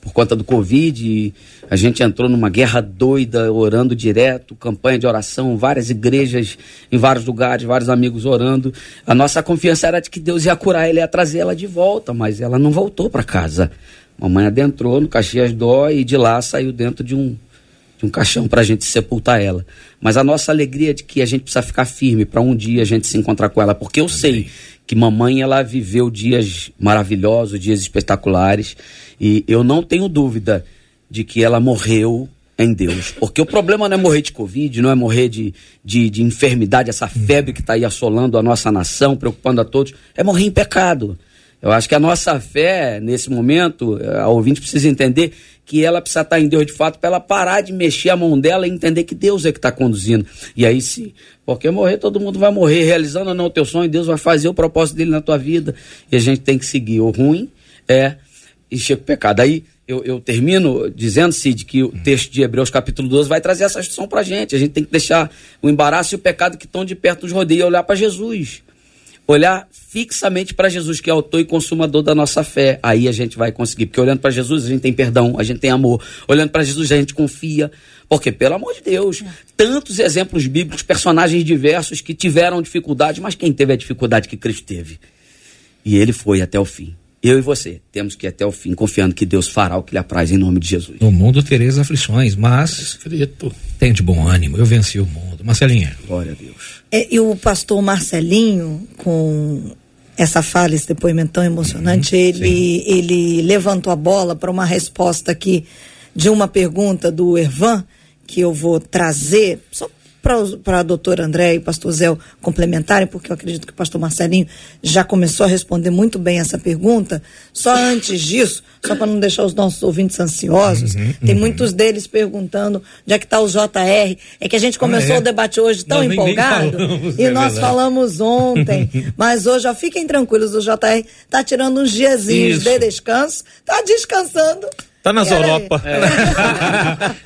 por conta do Covid, a gente entrou numa guerra doida, orando direto, campanha de oração, várias igrejas em vários lugares, vários amigos orando. A nossa confiança era de que Deus ia curar ela, ia trazer ela de volta, mas ela não voltou para casa. Mamãe adentrou no Caxias Dó e de lá saiu dentro de um, de um caixão para a gente sepultar ela. Mas a nossa alegria é de que a gente precisa ficar firme para um dia a gente se encontrar com ela, porque eu Amém. sei que mamãe ela viveu dias maravilhosos, dias espetaculares, e eu não tenho dúvida de que ela morreu em Deus. Porque o problema não é morrer de Covid, não é morrer de, de, de enfermidade, essa febre que está aí assolando a nossa nação, preocupando a todos, é morrer em pecado. Eu acho que a nossa fé, nesse momento, a ouvinte precisa entender que ela precisa estar em Deus de fato para ela parar de mexer a mão dela e entender que Deus é que está conduzindo. E aí sim, porque morrer, todo mundo vai morrer, realizando ou não o teu sonho, Deus vai fazer o propósito dele na tua vida. E a gente tem que seguir. O ruim é encher o pecado. Aí eu, eu termino dizendo, Cid, que o texto de Hebreus capítulo 12 vai trazer essa instrução para a gente. A gente tem que deixar o embaraço e o pecado que estão de perto nos rodeios e olhar para Jesus olhar fixamente para Jesus, que é autor e consumador da nossa fé. Aí a gente vai conseguir, porque olhando para Jesus a gente tem perdão, a gente tem amor. Olhando para Jesus a gente confia. Porque, pelo amor de Deus, tantos exemplos bíblicos, personagens diversos que tiveram dificuldade, mas quem teve a dificuldade que Cristo teve? E ele foi até o fim. eu e você temos que ir até o fim, confiando que Deus fará o que lhe apraz em nome de Jesus. No mundo tereis aflições, mas Escrito. tem de bom ânimo. Eu venci o mundo. Marcelinha. Glória a Deus. É, e o pastor Marcelinho, com essa fala, esse depoimento tão emocionante, ele, ele levantou a bola para uma resposta aqui de uma pergunta do Ervan, que eu vou trazer, só para a doutora André e o pastor Zé complementarem, porque eu acredito que o pastor Marcelinho já começou a responder muito bem essa pergunta. Só antes disso, só para não deixar os nossos ouvintes ansiosos, tem muitos deles perguntando onde é que está o JR. É que a gente começou é? o debate hoje tão Nós nem- nem empolgado falamos, <laughs> e é nós verdade. falamos ontem, <laughs> mas hoje, ó, fiquem tranquilos, o JR tá tirando uns diazinhos Isso. de descanso, tá descansando. Tá nas aí. Europa.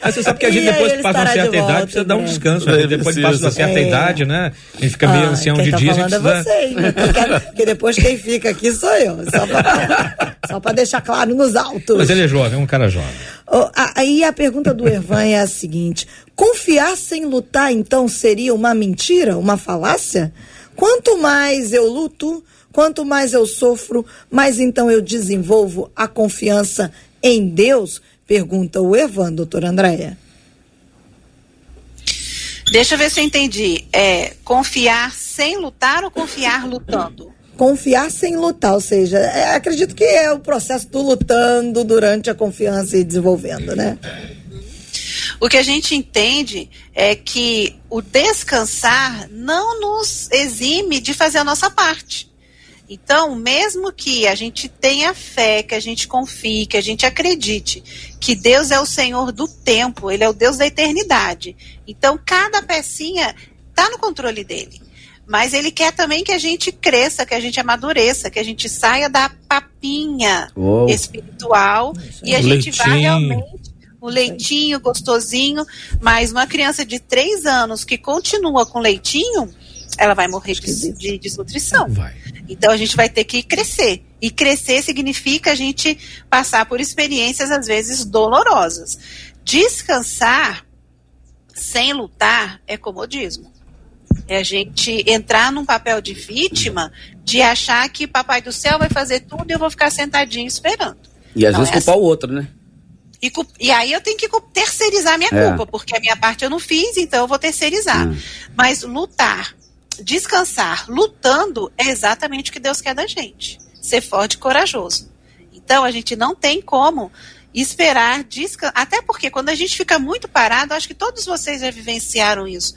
Mas você sabe que a <laughs> gente depois que passa uma certa idade precisa dar um breve. descanso. É, né? Depois que passa uma certa É. idade, né? A gente fica meio Ah, ancião quem de tá dia, a gente falando é precisa... você, hein? Porque, porque depois quem fica aqui sou eu. Só pra, só pra deixar claro nos autos. Mas ele é jovem, é um cara jovem. A- Aí a pergunta do Ervan é a seguinte: confiar sem lutar, então, seria uma mentira, uma falácia? Quanto mais eu luto, quanto mais eu sofro, mais então eu desenvolvo a confiança em Deus? Pergunta o Ervan, doutora Andréia. Deixa eu ver se eu entendi. É confiar sem lutar ou confiar lutando? Confiar sem lutar, ou seja, é, acredito que é o processo do lutando durante a confiança e desenvolvendo, né? O que a gente entende é que o descansar não nos exime de fazer a nossa parte. Então, mesmo que a gente tenha fé, que a gente confie, que a gente acredite que Deus é o Senhor do tempo, Ele é o Deus da eternidade. Então, cada pecinha está no controle dele. Mas Ele quer também que a gente cresça, que a gente amadureça, que a gente saia da papinha Uou. espiritual e a O gente vá leitinho. realmente o leitinho gostosinho, mas uma criança de três anos que continua com leitinho, ela vai morrer de, de desnutrição. Vai. Então a gente vai ter que crescer. E crescer significa a gente passar por experiências, às vezes, dolorosas. Descansar sem lutar é comodismo. É a gente entrar num papel de vítima, de achar que papai do céu vai fazer tudo e eu vou ficar sentadinho esperando. E às Não, vezes é culpar o outro, né? E, e aí eu tenho que terceirizar a minha É. culpa, porque a minha parte eu não fiz, então eu vou terceirizar. Hum. Mas lutar, descansar, lutando é exatamente o que Deus quer da gente. Ser forte e corajoso. Então a gente não tem como esperar descansar. Até porque quando a gente fica muito parado, acho que todos vocês já vivenciaram isso.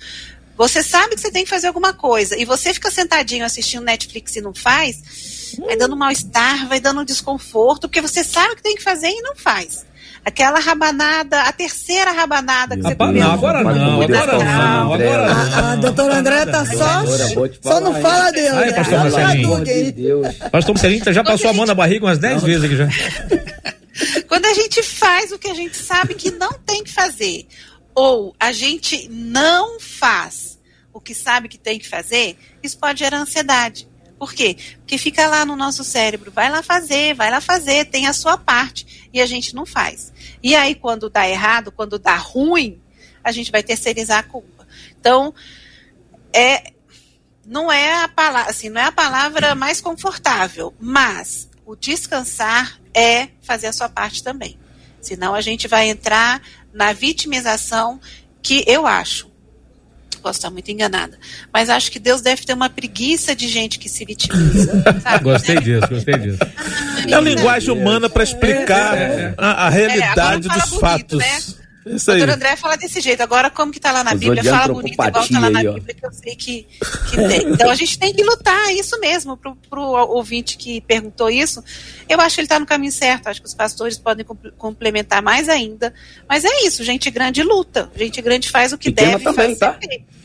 Você sabe que você tem que fazer alguma coisa e você fica sentadinho assistindo Netflix e não faz, vai dando mal-estar, vai dando desconforto, porque você sabe que tem que fazer e não faz. Aquela rabanada, a terceira rabanada que você comeu. não, agora não, agora tá não, agora André. não. A, doutora André tá só. Só não fala? Deus, Ai, né? pastor Marcelinho. Pastor Marcelinho já passou a mão na barriga umas 10 vezes aqui já. <laughs> Quando a gente faz o que a gente sabe que não tem que fazer, ou a gente não faz o que sabe que tem que fazer, isso pode gerar ansiedade. Por quê? Porque fica lá no nosso cérebro, vai lá fazer, vai lá fazer, tem a sua parte, e a gente não faz. E aí, quando dá errado, quando dá ruim, a gente vai terceirizar a culpa. Então, é, não é a palavra, assim, não é a palavra mais confortável, mas o descansar é fazer a sua parte também. Senão a gente vai entrar na vitimização que eu acho. Posso estar muito enganada, mas acho que Deus deve ter uma preguiça de gente que se vitimiza. <laughs> sabe? Gostei disso, gostei disso. É a linguagem humana para explicar a, a realidade É, dos fala fatos. bonito, né? Isso O aí. doutor André fala desse jeito. Agora, como que tá lá na Os Bíblia? Fala bonito, igual tá lá na aí. Bíblia, que eu sei que, que tem. Então, a gente tem que lutar, é isso mesmo. Pro, pro ouvinte que perguntou isso, eu acho que ele tá no caminho certo. Acho que os pastores podem compl- complementar mais ainda. Mas é isso, gente grande luta. Gente grande faz o que Pequena deve também, fazer. tá?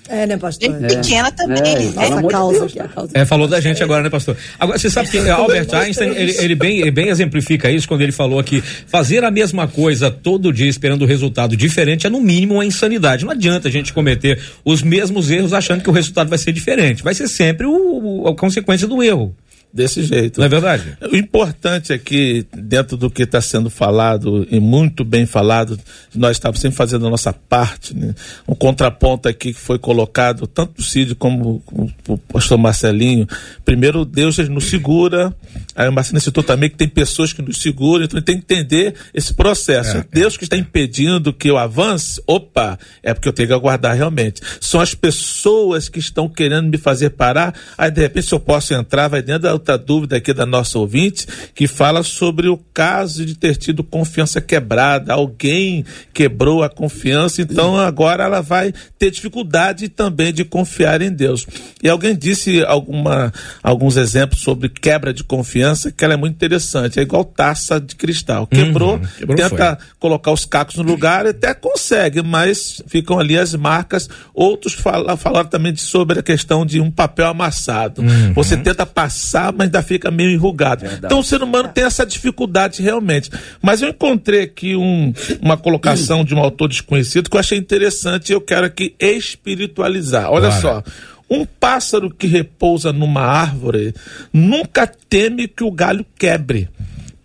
É, né, pastor? Gente pequena também. É, É, Nossa de causa Deus, a causa. É, falou da gente agora, né, pastor? Agora, você sabe que <laughs> Albert Einstein, ele, ele bem, ele bem exemplifica isso quando ele falou que fazer a mesma coisa todo dia esperando o resultado diferente é, no mínimo, uma insanidade. Não adianta a gente cometer os mesmos erros achando que o resultado vai ser diferente. Vai ser sempre o, o- a consequência do erro. Desse jeito. Não é verdade? O importante é que, dentro do que está sendo falado, e muito bem falado, nós estamos sempre fazendo a nossa parte, né? um contraponto aqui que foi colocado, tanto o Cid como o pastor Marcelinho. Primeiro, Deus nos segura, aí o Marcelinho citou também que tem pessoas que nos seguram, então tem que entender esse processo. É, Deus que está impedindo que eu avance, opa, é porque eu tenho que aguardar realmente. São as pessoas que estão querendo me fazer parar, aí de repente se eu posso entrar, vai dentro da outra dúvida aqui da nossa ouvinte, que fala sobre o caso de ter tido confiança quebrada. Alguém quebrou a confiança, então agora ela vai ter dificuldade também de confiar em Deus. E alguém disse alguma, alguns exemplos sobre quebra de confiança, que ela é muito interessante. É igual taça de cristal. Quebrou, uhum, quebrou tenta foi. colocar os cacos no lugar, até consegue, mas ficam ali as marcas. Outros fala, falaram também sobre a questão de um papel amassado. Uhum. Você tenta passar mas ainda fica meio enrugado. Verdade. Então o ser humano tem essa dificuldade realmente. Mas eu encontrei aqui um, uma colocação de um autor desconhecido que eu achei interessante e eu quero aqui espiritualizar. Olha Bora. só. Um pássaro que repousa numa árvore nunca teme que o galho quebre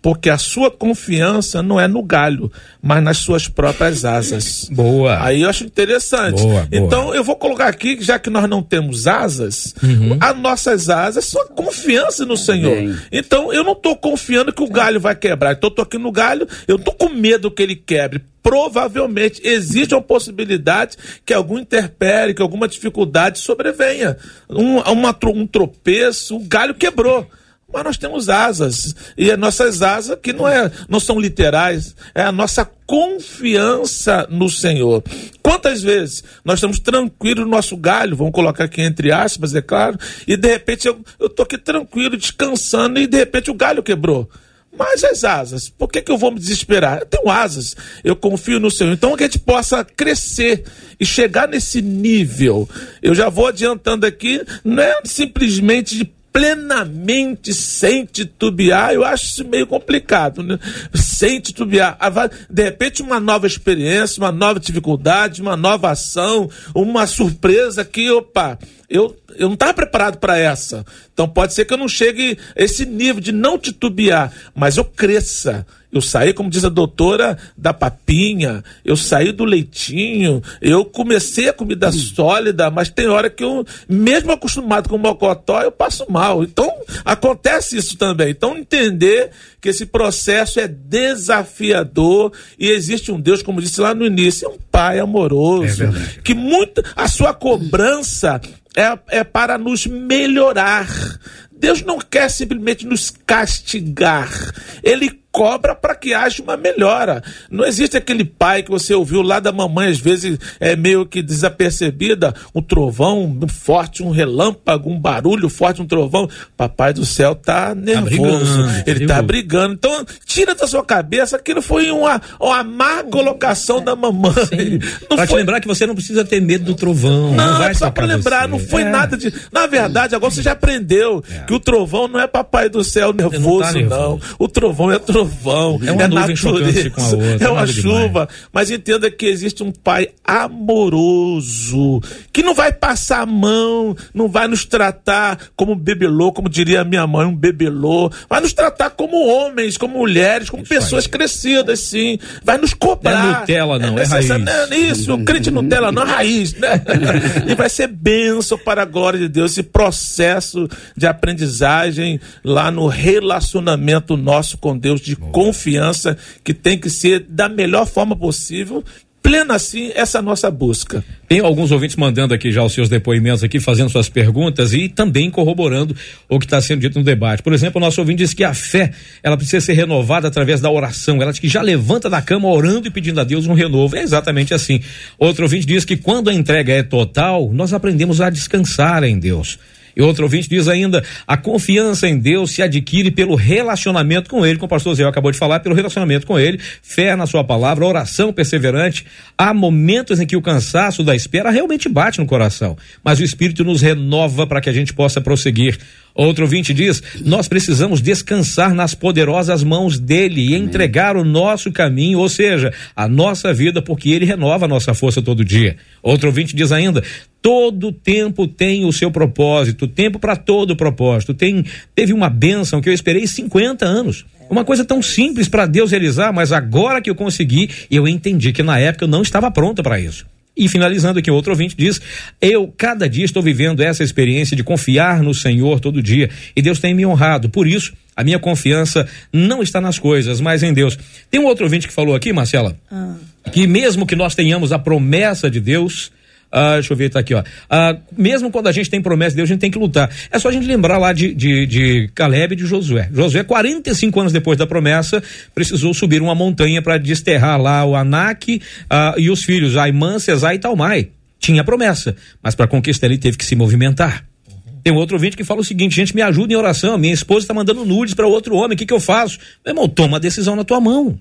porque a sua confiança não é no galho, mas nas suas próprias asas. <laughs> Boa. Aí eu acho interessante. Boa, boa. Então eu vou colocar aqui, já que nós não temos asas, uhum. as nossas asas são a confiança no Senhor. Bem. Então eu não estou confiando que o galho vai quebrar. Então eu estou aqui no galho, eu estou com medo que ele quebre provavelmente existe uma possibilidade que algum interpere, que alguma dificuldade sobrevenha. Um, uma, um tropeço, o galho quebrou mas nós temos asas. E as nossas asas, que não, é, não são literais, é a nossa confiança no Senhor. Quantas vezes nós estamos tranquilos no nosso galho, vamos colocar aqui entre aspas, é claro, e de repente eu estou aqui tranquilo, descansando, e de repente o galho quebrou. Mas as asas, por que, que eu vou me desesperar? Eu tenho asas, eu confio no Senhor. Então que a gente possa crescer e chegar nesse nível. Eu já vou adiantando aqui, não é simplesmente de plenamente sem titubear, eu acho isso meio complicado, né? Sem titubear. De repente, uma nova experiência, uma nova dificuldade, uma nova ação, uma surpresa que, opa, eu, eu não estava preparado para essa. Então pode ser que eu não chegue a esse nível de não titubear, mas eu cresça eu saí, como diz a doutora, da papinha, eu saí do leitinho, eu comecei a comida sólida, mas tem hora que eu, mesmo acostumado com o mocotó, eu passo mal. Então, acontece isso também. Então, entender que esse processo é desafiador e existe um Deus, como disse lá no início, é um pai amoroso, é que muito, a sua cobrança é, é para nos melhorar. Deus não quer simplesmente nos castigar. Ele cobra para que haja uma melhora. Não existe aquele pai que você ouviu lá da mamãe, às vezes é meio que desapercebida, um trovão forte, um relâmpago, um barulho forte, um trovão. Papai do céu tá, tá nervoso, tá ele tá brigando. Então, tira da sua cabeça aquilo foi uma, uma má colocação da mamãe. Para foi... te lembrar que você não precisa ter medo do trovão. Não, não vai só para lembrar, você. não foi é. nada de. Na verdade, agora você já aprendeu é. que o trovão não é papai do céu nervoso, não, tá nervoso. não. O trovão é trovão trovão, é, uma é natureza, outra, é uma chuva. Demais. Mas entenda que existe um pai amoroso que não vai passar a mão, não vai nos tratar como bebelô, como diria minha mãe, um bebelô, vai nos tratar como homens, como mulheres, como isso pessoas aí. crescidas, sim. Vai nos cobrar. Não é Nutella, não, é, é raiz. Não, isso, crente Nutella, não é raiz, né? <laughs> e vai ser bênção para a glória de Deus esse processo de aprendizagem lá no relacionamento nosso com Deus de confiança que tem que ser da melhor forma possível plena assim essa nossa busca. Tem alguns ouvintes mandando aqui já os seus depoimentos aqui, fazendo suas perguntas e também corroborando o que está sendo dito no debate. Por exemplo, o nosso ouvinte diz que a fé, ela precisa ser renovada através da oração. Ela diz que já levanta da cama orando e pedindo a Deus um renovo. É exatamente assim. Outro ouvinte diz que quando a entrega é total, nós aprendemos a descansar em Deus. E outro ouvinte diz ainda: a confiança em Deus se adquire pelo relacionamento com Ele, como o pastor Zé acabou de falar, pelo relacionamento com Ele, fé na Sua palavra, oração perseverante. Há momentos em que o cansaço da espera realmente bate no coração, mas o Espírito nos renova para que a gente possa prosseguir. Outro ouvinte diz: Nós precisamos descansar nas poderosas mãos dele e entregar o nosso caminho, ou seja, a nossa vida, porque ele renova a nossa força todo dia. Outro ouvinte diz ainda: todo tempo tem o seu propósito, tempo para todo propósito. Tem, teve uma bênção que eu esperei 50 anos. Uma coisa tão simples para Deus realizar, mas agora que eu consegui, eu entendi que na época eu não estava pronta para isso. E finalizando aqui, outro ouvinte diz: Eu cada dia estou vivendo essa experiência de confiar no Senhor todo dia e Deus tem me honrado. Por isso, a minha confiança não está nas coisas, mas em Deus. Tem um outro ouvinte que falou aqui, Marcela, ah. que mesmo que nós tenhamos a promessa de Deus, ah, deixa eu ver, tá aqui, ó. Ah, mesmo quando a gente tem promessa de Deus, a gente tem que lutar. É só a gente lembrar lá de, de, de Caleb e de Josué. Josué, 45 anos depois da promessa, precisou subir uma montanha para desterrar lá o Anak ah, e os filhos, Aimã, Cesar e Talmai. Tinha promessa, mas para conquistar ele teve que se movimentar. Tem um outro ouvinte que fala o seguinte: gente, me ajuda em oração. Minha esposa está mandando nudes para outro homem. O que, que eu faço? Meu irmão, toma a decisão na tua mão.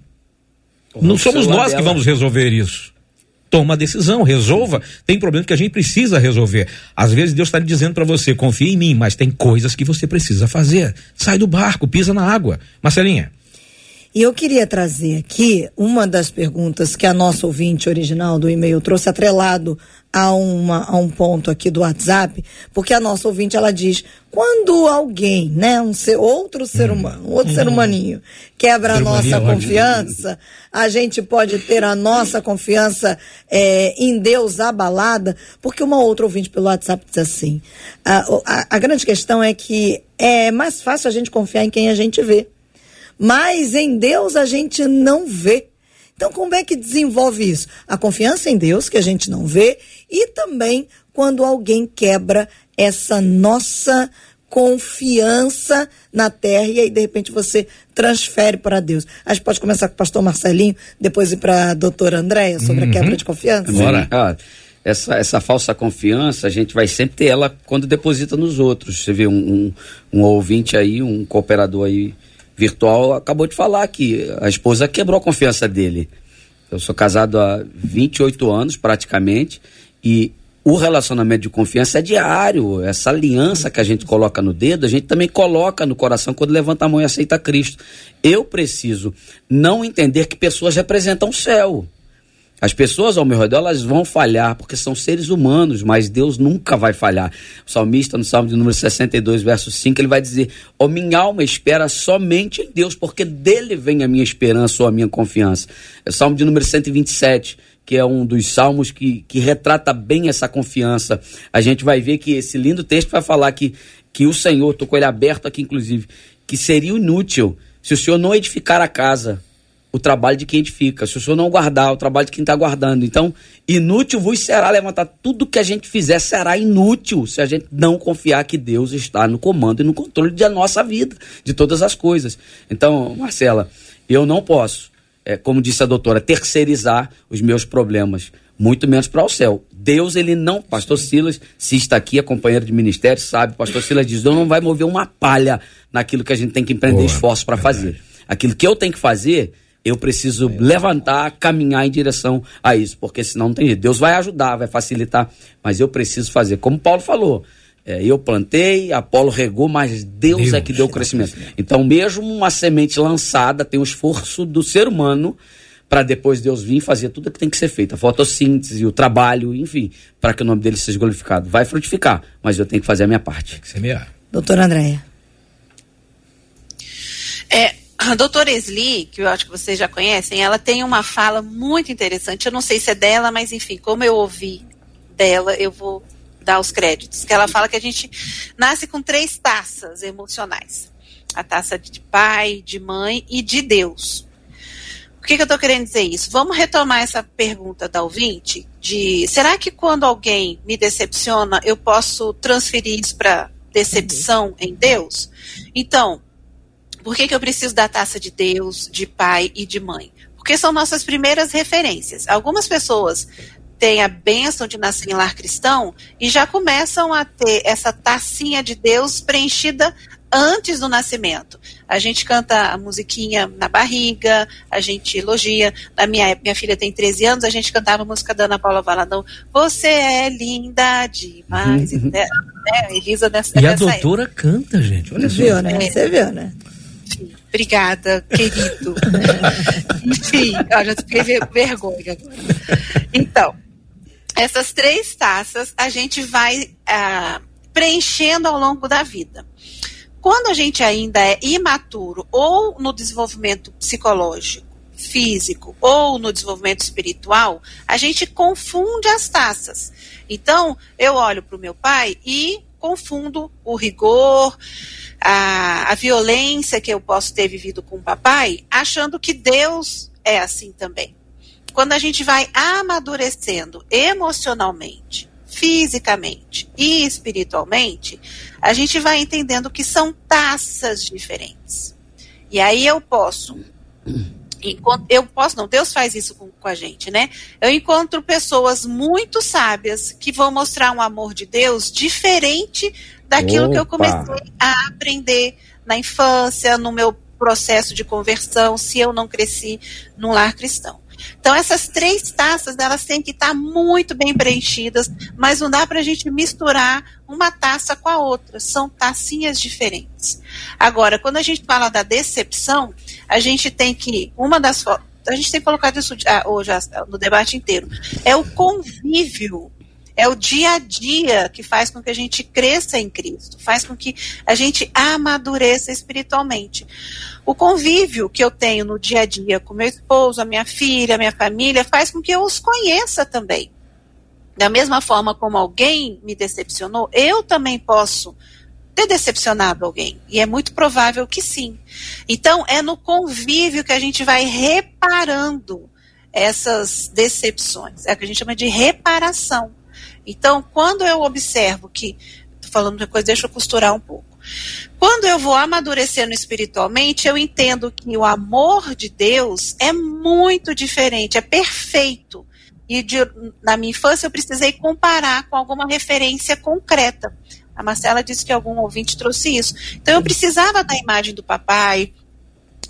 Não somos nós que vamos resolver isso toma a decisão, resolva. Tem problemas que a gente precisa resolver. Às vezes Deus está dizendo para você, confia em mim, mas tem coisas que você precisa fazer. Sai do barco, pisa na água. Marcelinha. E eu queria trazer aqui uma das perguntas que a nossa ouvinte original do e-mail trouxe atrelado a, uma, a um ponto aqui do WhatsApp, porque a nossa ouvinte ela diz: quando alguém, né, um ser, outro ser hum. humano, um outro hum. ser humaninho, quebra a nossa confiança, a gente pode ter a nossa confiança é, em Deus abalada, porque uma outra ouvinte pelo WhatsApp diz assim: a, a, a grande questão é que é mais fácil a gente confiar em quem a gente vê. Mas em Deus a gente não vê. Então, como é que desenvolve isso? A confiança em Deus, que a gente não vê, e também quando alguém quebra essa nossa confiança na terra e aí de repente você transfere para Deus. A gente pode começar com o pastor Marcelinho, depois ir para a doutora Andréia sobre uhum. a quebra de confiança. Bora. Ah, essa, essa falsa confiança, a gente vai sempre ter ela quando deposita nos outros. Você vê um, um, um ouvinte aí, um cooperador aí virtual acabou de falar que a esposa quebrou a confiança dele. Eu sou casado há 28 anos praticamente e o relacionamento de confiança é diário. Essa aliança que a gente coloca no dedo, a gente também coloca no coração quando levanta a mão e aceita Cristo. Eu preciso não entender que pessoas representam o céu. As pessoas ao meu redor elas vão falhar porque são seres humanos, mas Deus nunca vai falhar. O salmista, no Salmo de número 62, verso 5, ele vai dizer: Ó oh, minha alma espera somente em Deus, porque dele vem a minha esperança ou a minha confiança. É o Salmo de número 127, que é um dos salmos que, que retrata bem essa confiança. A gente vai ver que esse lindo texto vai falar que, que o Senhor, estou com ele aberto aqui, inclusive, que seria inútil se o Senhor não edificar a casa o trabalho de quem edifica. Se o senhor não guardar, o trabalho de quem está guardando. Então, inútil vos será levantar. Tudo que a gente fizer será inútil se a gente não confiar que Deus está no comando e no controle da nossa vida, de todas as coisas. Então, Marcela, eu não posso, é, como disse a doutora, terceirizar os meus problemas, muito menos para o céu. Deus, ele não. Pastor Silas, se está aqui, é companheiro de ministério, sabe? Pastor Silas diz: Deus não vai mover uma palha naquilo que a gente tem que empreender Boa, esforço para fazer. Aquilo que eu tenho que fazer eu preciso levantar, caminhar em direção a isso, porque senão não tem jeito. Deus vai ajudar, vai facilitar, mas eu preciso fazer. Como Paulo falou, é, eu plantei, Apolo regou, mas Deus, Deus é que deu o crescimento. crescimento. Então, mesmo uma semente lançada tem o esforço do ser humano para depois Deus vir fazer tudo o que tem que ser feito, a fotossíntese, o trabalho, enfim, para que o nome dele seja glorificado. Vai frutificar, mas eu tenho que fazer a minha parte. Tem que semear. Doutora Andréia. É, a doutora Esli, que eu acho que vocês já conhecem, ela tem uma fala muito interessante. Eu não sei se é dela, mas enfim, como eu ouvi dela, eu vou dar os créditos. Que ela fala que a gente nasce com três taças emocionais: a taça de pai, de mãe e de Deus. O que, que eu estou querendo dizer isso? Vamos retomar essa pergunta da ouvinte: de será que quando alguém me decepciona, eu posso transferir isso para decepção em Deus? Então, por que, que eu preciso da taça de Deus, de pai e de mãe? Porque são nossas primeiras referências. Algumas pessoas têm a bênção de nascer em lar cristão e já começam a ter essa tacinha de Deus preenchida antes do nascimento. A gente canta a musiquinha na barriga, a gente elogia. A minha, minha filha tem 13 anos, a gente cantava a música da Ana Paula Valadão. Você é linda demais. Uhum. Né, né, Elisa dessa E a doutora época. canta, gente. Olha só. Viu, né? Você viu, né? Obrigada, querido. <laughs> Enfim, ó, já fiquei vergonha agora. Então, essas três taças a gente vai ah, preenchendo ao longo da vida. Quando a gente ainda é imaturo ou no desenvolvimento psicológico, físico ou no desenvolvimento espiritual, a gente confunde as taças. Então, eu olho para o meu pai e confundo o rigor, a, a violência que eu posso ter vivido com o papai, achando que Deus é assim também. Quando a gente vai amadurecendo emocionalmente, fisicamente e espiritualmente, a gente vai entendendo que são taças diferentes. E aí eu posso eu posso não, Deus faz isso com, com, a gente, né? Eu encontro pessoas muito sábias que vão mostrar um amor de Deus diferente daquilo Opa. que eu comecei a aprender na infância, no meu processo de conversão, se eu não cresci num lar cristão. Então, essas três taças, elas têm que estar muito bem preenchidas, mas não dá para a gente misturar uma taça com a outra. São tacinhas diferentes. Agora, quando a gente fala da decepção, a gente tem que. Uma das. A gente tem colocado isso ah, hoje no debate inteiro. É o convívio é o dia a dia que faz com que a gente cresça em Cristo, faz com que a gente amadureça espiritualmente. O convívio que eu tenho no dia a dia com meu esposo, a minha filha, a minha família, faz com que eu os conheça também. Da mesma forma como alguém me decepcionou, eu também posso ter decepcionado alguém. E é muito provável que sim. Então, é no convívio que a gente vai reparando essas decepções. É o que a gente chama de reparação. Então, quando eu observo que, estou falando de coisa, deixa eu costurar um pouco. Quando eu vou amadurecendo espiritualmente, eu entendo que o amor de Deus é muito diferente, é perfeito. E de, na minha infância eu precisei comparar com alguma referência concreta. A Marcela disse que algum ouvinte trouxe isso. Então eu precisava da imagem do papai,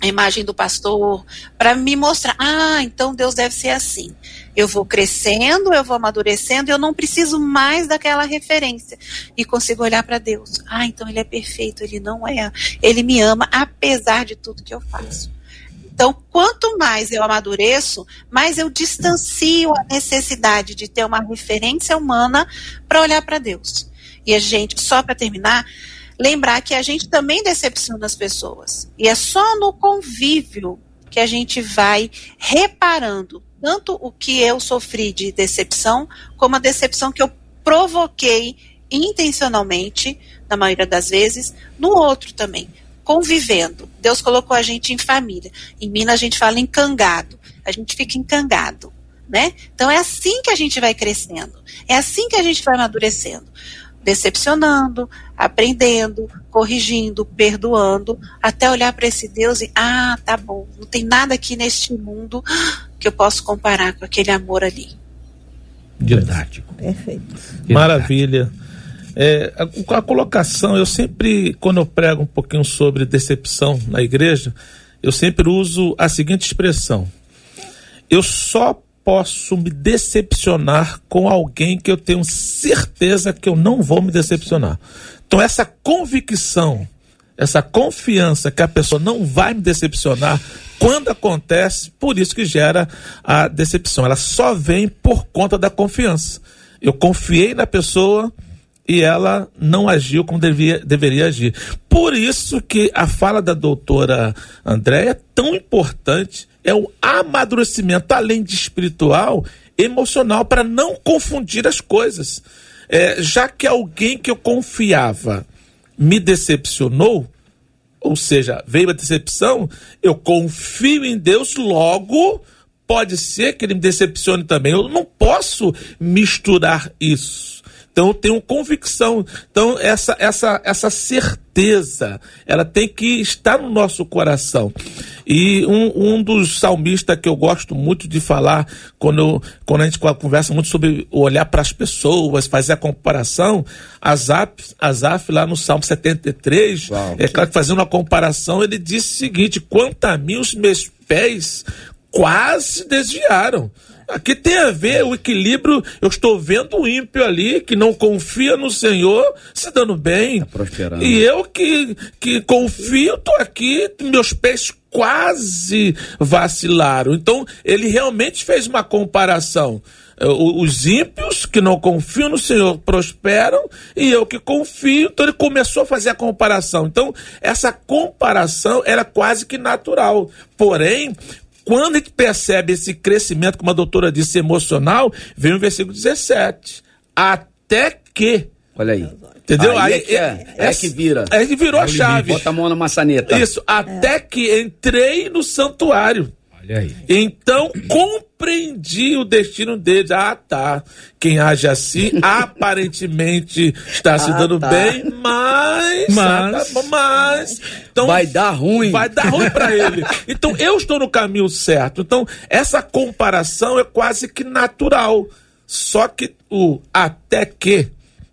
a imagem do pastor, para me mostrar, ah, então Deus deve ser assim. Eu vou crescendo, eu vou amadurecendo, eu não preciso mais daquela referência. E consigo olhar para Deus. Ah, então ele é perfeito, ele não é. Ele me ama apesar de tudo que eu faço. Então, quanto mais eu amadureço, mais eu distancio a necessidade de ter uma referência humana para olhar para Deus. E a gente, só para terminar, lembrar que a gente também decepciona as pessoas. E é só no convívio que a gente vai reparando tanto o que eu sofri de decepção, como a decepção que eu provoquei intencionalmente, na maioria das vezes, no outro também, convivendo. Deus colocou a gente em família. Em Minas a gente fala encangado. A gente fica encangado, né? Então é assim que a gente vai crescendo. É assim que a gente vai amadurecendo decepcionando, aprendendo, corrigindo, perdoando, até olhar para esse Deus e, ah, tá bom, não tem nada aqui neste mundo que eu possa comparar com aquele amor ali. Didático. Perfeito. Maravilha. É, a, a, colocação, eu sempre, quando eu prego um pouquinho sobre decepção na igreja, eu sempre uso a seguinte expressão: eu só posso me decepcionar com alguém que eu tenho certeza que eu não vou me decepcionar. Então, essa convicção, essa confiança que a pessoa não vai me decepcionar, quando acontece, por isso que gera a decepção. Ela só vem por conta da confiança. Eu confiei na pessoa e ela não agiu como devia, deveria agir. Por isso que a fala da doutora Andréia é tão importante é o amadurecimento, além de espiritual, emocional, para não confundir as coisas. É, já que alguém que eu confiava me decepcionou, ou seja, veio a decepção, eu confio em Deus, logo pode ser que ele me decepcione também. Eu não posso misturar isso. Então eu tenho convicção. Então essa essa essa certeza, ela tem que estar no nosso coração. E um, um dos salmistas que eu gosto muito de falar quando, eu, quando a gente conversa muito sobre olhar para as pessoas, fazer a comparação, Azaf, Azaf lá no Salmo 73, Uau. é claro que fazendo uma comparação, ele disse o seguinte: quanto a mim os meus pés quase desviaram. Aqui tem a ver o equilíbrio. Eu estou vendo o ímpio ali que não confia no Senhor se dando bem. Tá. E eu que, que confio, estou aqui, meus pés quase vacilaram. Então, ele realmente fez uma comparação. É, os ímpios que não confiam no Senhor prosperam e eu que confio. Então, ele começou a fazer a comparação. Então, essa comparação era quase que natural. Porém, quando a gente percebe esse crescimento, como a doutora disse, emocional, vem o versículo 17. Até que. Olha aí. Entendeu? Aí, aí é, que é, é, é, que vira. É que virou a chave. Bota a mão na maçaneta. Isso. Até que entrei no santuário. Olha aí. Então compreendi o destino dele. Ah, tá. Quem age assim <laughs> aparentemente está se ah, dando tá. bem, mas. Mas. mas então, vai dar ruim. Vai dar ruim para ele. Então eu estou no caminho certo. Então essa comparação é quase que natural. Só que o até que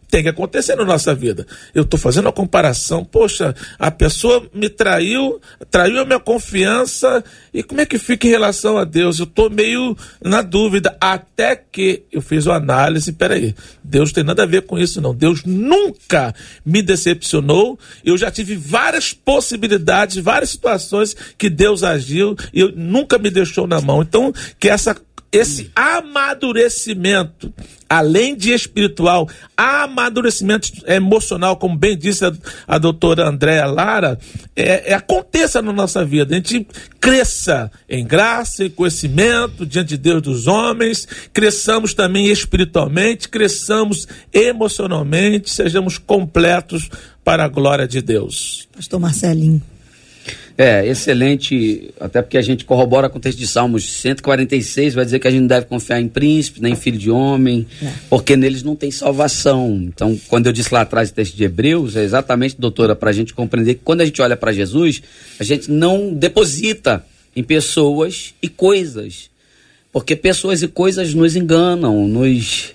tem que acontecer na nossa vida. Eu estou fazendo a comparação, poxa, a pessoa me traiu, traiu a minha confiança, e como é que fica em relação a Deus? Eu estou meio na dúvida, até que eu fiz uma análise, peraí, Deus tem nada a ver com isso não, Deus nunca me decepcionou, eu já tive várias possibilidades, várias situações que Deus agiu, e eu nunca me deixou na mão, então que essa esse amadurecimento, além de espiritual, amadurecimento emocional, como bem disse a, a doutora Andréa Lara, é, é, aconteça na nossa vida. A gente cresça em graça e conhecimento diante de Deus dos homens, cresçamos também espiritualmente, cresçamos emocionalmente, sejamos completos para a glória de Deus. Pastor Marcelinho. É, excelente, até porque a gente corrobora com o texto de Salmos 146, vai dizer que a gente não deve confiar em príncipe, nem filho de homem, é. porque neles não tem salvação. Então, quando eu disse lá atrás o texto de Hebreus, é exatamente, doutora, para a gente compreender que quando a gente olha para Jesus, a gente não deposita em pessoas e coisas, porque pessoas e coisas nos enganam, nos,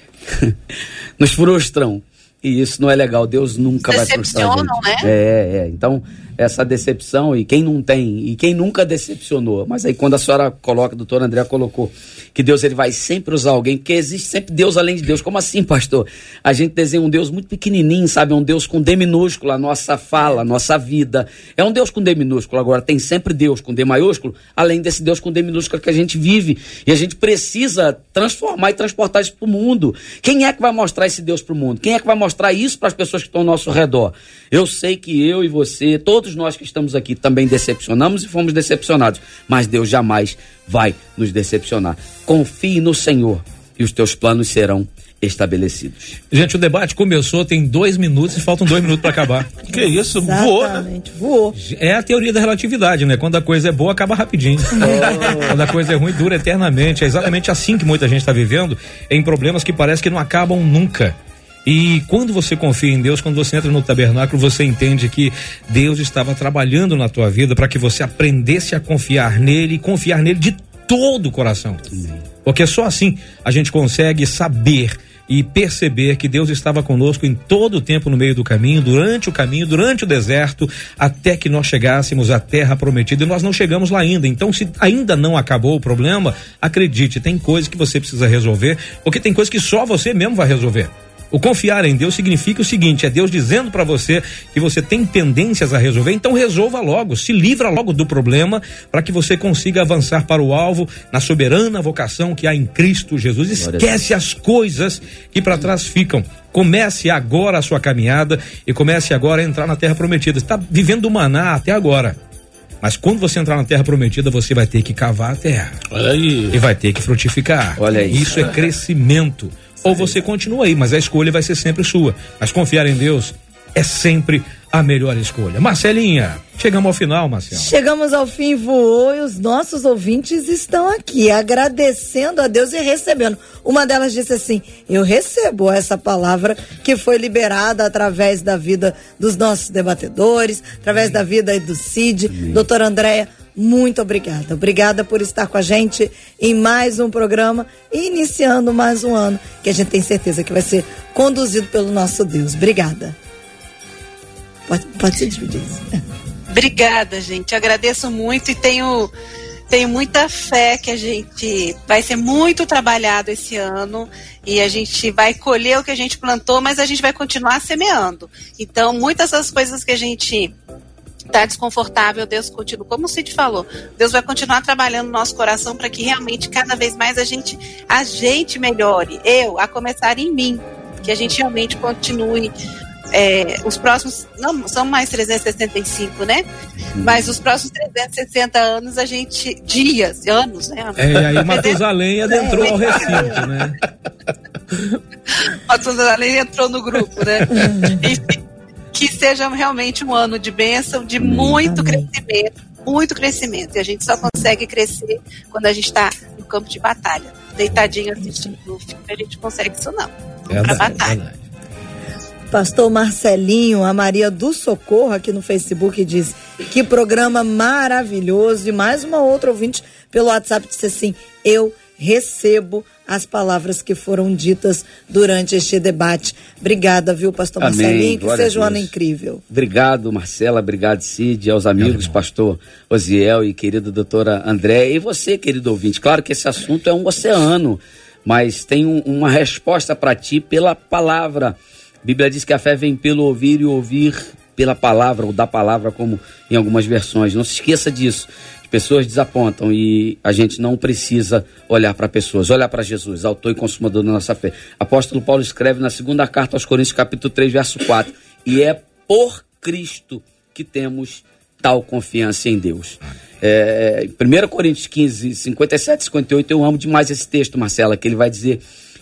<laughs> nos frustram. E isso não é legal, Deus nunca vai frustrar a gente. Né? É, é. Então, essa decepção e quem não tem e quem nunca decepcionou. Mas aí quando a senhora coloca, a doutora André colocou que Deus ele vai sempre usar alguém, porque existe sempre Deus além de Deus. Como assim, pastor? A gente desenha um Deus muito pequenininho, sabe? Um Deus com D minúsculo, a nossa fala, a nossa vida. É um Deus com D minúsculo. Agora tem sempre Deus com D maiúsculo, além desse Deus com D minúsculo que a gente vive. E a gente precisa transformar e transportar isso para o mundo. Quem é que vai mostrar esse Deus para o mundo? Quem é que vai mostrar isso para as pessoas que estão ao nosso redor? Eu sei que eu e você, todos nós que estamos aqui, também decepcionamos e fomos decepcionados, mas Deus jamais vai nos decepcionar. Confie no Senhor e os teus planos serão estabelecidos. Gente, o debate começou, tem dois minutos e faltam dois minutos para acabar. <laughs> que isso, voou, né? voou. É a teoria da relatividade, né? Quando a coisa é boa, acaba rapidinho. Oh. Quando a coisa é ruim, dura eternamente. É exatamente assim que muita gente está vivendo, em problemas que parece que não acabam nunca. E quando você confia em Deus, quando você entra no tabernáculo, você entende que Deus estava trabalhando na tua vida para que você aprendesse a confiar nele e confiar nele de todo o coração. Porque só assim a gente consegue saber e perceber que Deus estava conosco em todo o tempo no meio do caminho, durante o caminho, durante o deserto, até que nós chegássemos à terra prometida e nós não chegamos lá ainda. Então, se ainda não acabou o problema, acredite, tem coisas que você precisa resolver, porque tem coisas que só você mesmo vai resolver. O confiar em Deus significa o seguinte: é Deus dizendo para você que você tem pendências a resolver, então resolva logo, se livra logo do problema para que você consiga avançar para o alvo na soberana vocação que há em Cristo Jesus. Esquece as coisas que para trás ficam. Comece agora a sua caminhada e comece agora a entrar na terra prometida. Está vivendo o maná até agora. Mas quando você entrar na terra prometida, você vai ter que cavar a terra. Olha aí. E vai ter que frutificar. Olha aí. Isso é crescimento ou você continua aí, mas a escolha vai ser sempre sua. Mas confiar em Deus é sempre a melhor escolha. Marcelinha, chegamos ao final, Marcelo. Chegamos ao fim, voou e os nossos ouvintes estão aqui agradecendo a Deus e recebendo. Uma delas disse assim: Eu recebo essa palavra que foi liberada através da vida dos nossos debatedores, através da vida do Cid, doutora Andréia. Muito obrigada. Obrigada por estar com a gente em mais um programa iniciando mais um ano que a gente tem certeza que vai ser conduzido pelo nosso Deus. Obrigada. Pode, pode se despedir. Obrigada, gente. Agradeço muito e tenho, tenho muita fé que a gente vai ser muito trabalhado esse ano e a gente vai colher o que a gente plantou, mas a gente vai continuar semeando. Então, muitas das coisas que a gente está desconfortável, Deus continua, como o Cid falou, Deus vai continuar trabalhando no nosso coração para que realmente cada vez mais a gente, a gente melhore. Eu, a começar em mim, que a gente realmente continue é, os próximos, não são mais 365, né? Mas os próximos 360 anos a gente, dias, anos, né? É, e aí Matusalém adentrou ao recinto, né? <laughs> Matusalém entrou no grupo, né? Enfim, <laughs> que seja realmente um ano de bênção, de muito crescimento, muito crescimento. E a gente só consegue crescer quando a gente está no campo de batalha. Deitadinho assistindo o filme, a gente consegue isso não. É verdade, batalha. verdade. Pastor Marcelinho, a Maria do Socorro aqui no Facebook diz que programa maravilhoso. E mais uma outra ouvinte pelo WhatsApp disse assim: Eu recebo as palavras que foram ditas durante este debate. Obrigada, viu, Pastor Amém. Marcelinho? Que Glória seja um ano incrível. Obrigado, Marcela. Obrigado, Cid. Aos amigos, pastor Osiel e querida doutora André. E você, querido ouvinte. Claro que esse assunto é um oceano, mas tem um- uma resposta para ti pela palavra. A Bíblia diz que a fé vem pelo ouvir e ouvir pela palavra, ou da palavra, como em algumas versões. Não se esqueça disso. As pessoas desapontam e a gente não precisa olhar para pessoas, olhar para Jesus, autor e consumador da nossa fé. Apóstolo Paulo escreve na segunda carta aos Coríntios, capítulo 3, verso 4. E é por Cristo que temos tal confiança em Deus. É, em 1 Coríntios 15, 57, 58, eu amo demais esse texto, Marcela, que ele vai dizer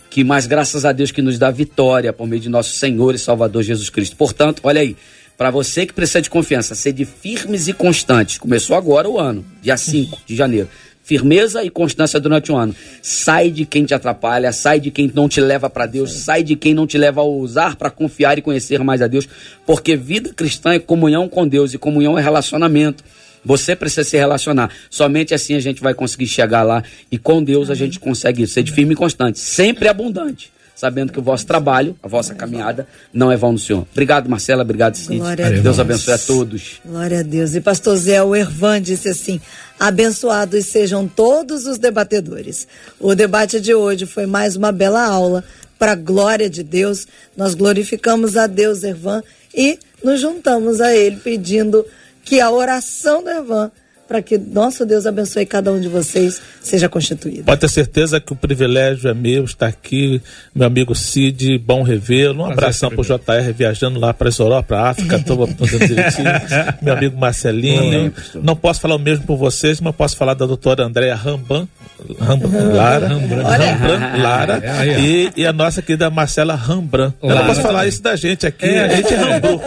que mais graças a Deus que nos dá vitória por meio de nosso Senhor e Salvador Jesus Cristo. Portanto, olha aí, para você que precisa de confiança, sede firmes e constantes. Começou agora o ano, dia 5 de janeiro. Firmeza e constância durante o ano. Sai de quem te atrapalha, sai de quem não te leva para Deus, sai de quem não te leva a ousar para confiar e conhecer mais a Deus, porque vida cristã é comunhão com Deus e comunhão é relacionamento. Você precisa se relacionar. Somente assim a gente vai conseguir chegar lá e com Deus a gente consegue ser de firme e constante, sempre abundante, sabendo que o vosso trabalho, a vossa caminhada não é vão no Senhor. Obrigado, Marcela. Obrigado, Cid. Deus. abençoe a todos. Glória a Deus. E pastor Zé, o Ervan disse assim: abençoados sejam todos os debatedores. O debate de hoje foi mais uma bela aula para a glória de Deus. Nós glorificamos a Deus, Ervan, e nos juntamos a ele pedindo que a oração do Ervan para que nosso Deus abençoe cada um de vocês seja constituída. Pode ter certeza que o privilégio é meu estar aqui, meu amigo Cid, bom revê-lo. Um Prazer abração sempre pro JR viajando lá para Europa, para África, <laughs> direitinho. meu amigo Marcelinho. Pastor. Não posso falar o mesmo por vocês, mas posso falar da doutora Andréa Ramban, Rambran, Lara, Rambran, Lara É, e, e a nossa querida Marcela Rambran. Eu não Lara posso falar também. isso da gente aqui, É. a gente rambrou.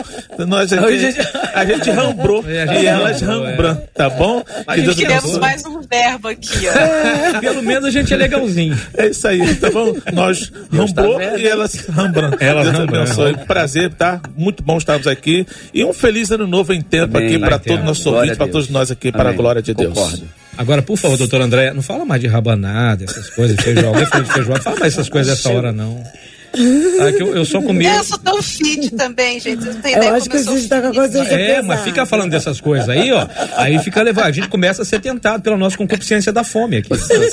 Nós <laughs> aqui, A gente- a gente rambrou e elas é. rambram, tá bom? A Que gente Deus quer Temos abençoe. mais um verbo aqui, ó. Pelo menos a gente é legalzinho. É isso aí, tá bom? Nós Deus tá e hein? elas rambram. Elas Deus rambram, abençoe. é. Prazer, tá? Muito bom estarmos aqui. E um feliz ano novo em tempo Amém. aqui para Vai ter. todos os nossos Glória ouvintes, a para todos nós aqui, para a Amém. glória de Deus. Concordo. Agora, por favor, doutora André, não fala mais de rabanada, essas coisas, feijoada. De feijoada, fala mais essas coisas essa hora, não. <laughs> Ah, eu, eu só comi. Eu sou tão fit também, gente. Vocês não têm Eu ideia acho como que eu sou o Cid tá com a fit. consciência É, pesada. mas fica falando dessas coisas aí, ó. Aí fica levado. A gente começa a ser tentado pela nossa concupiscência da fome aqui.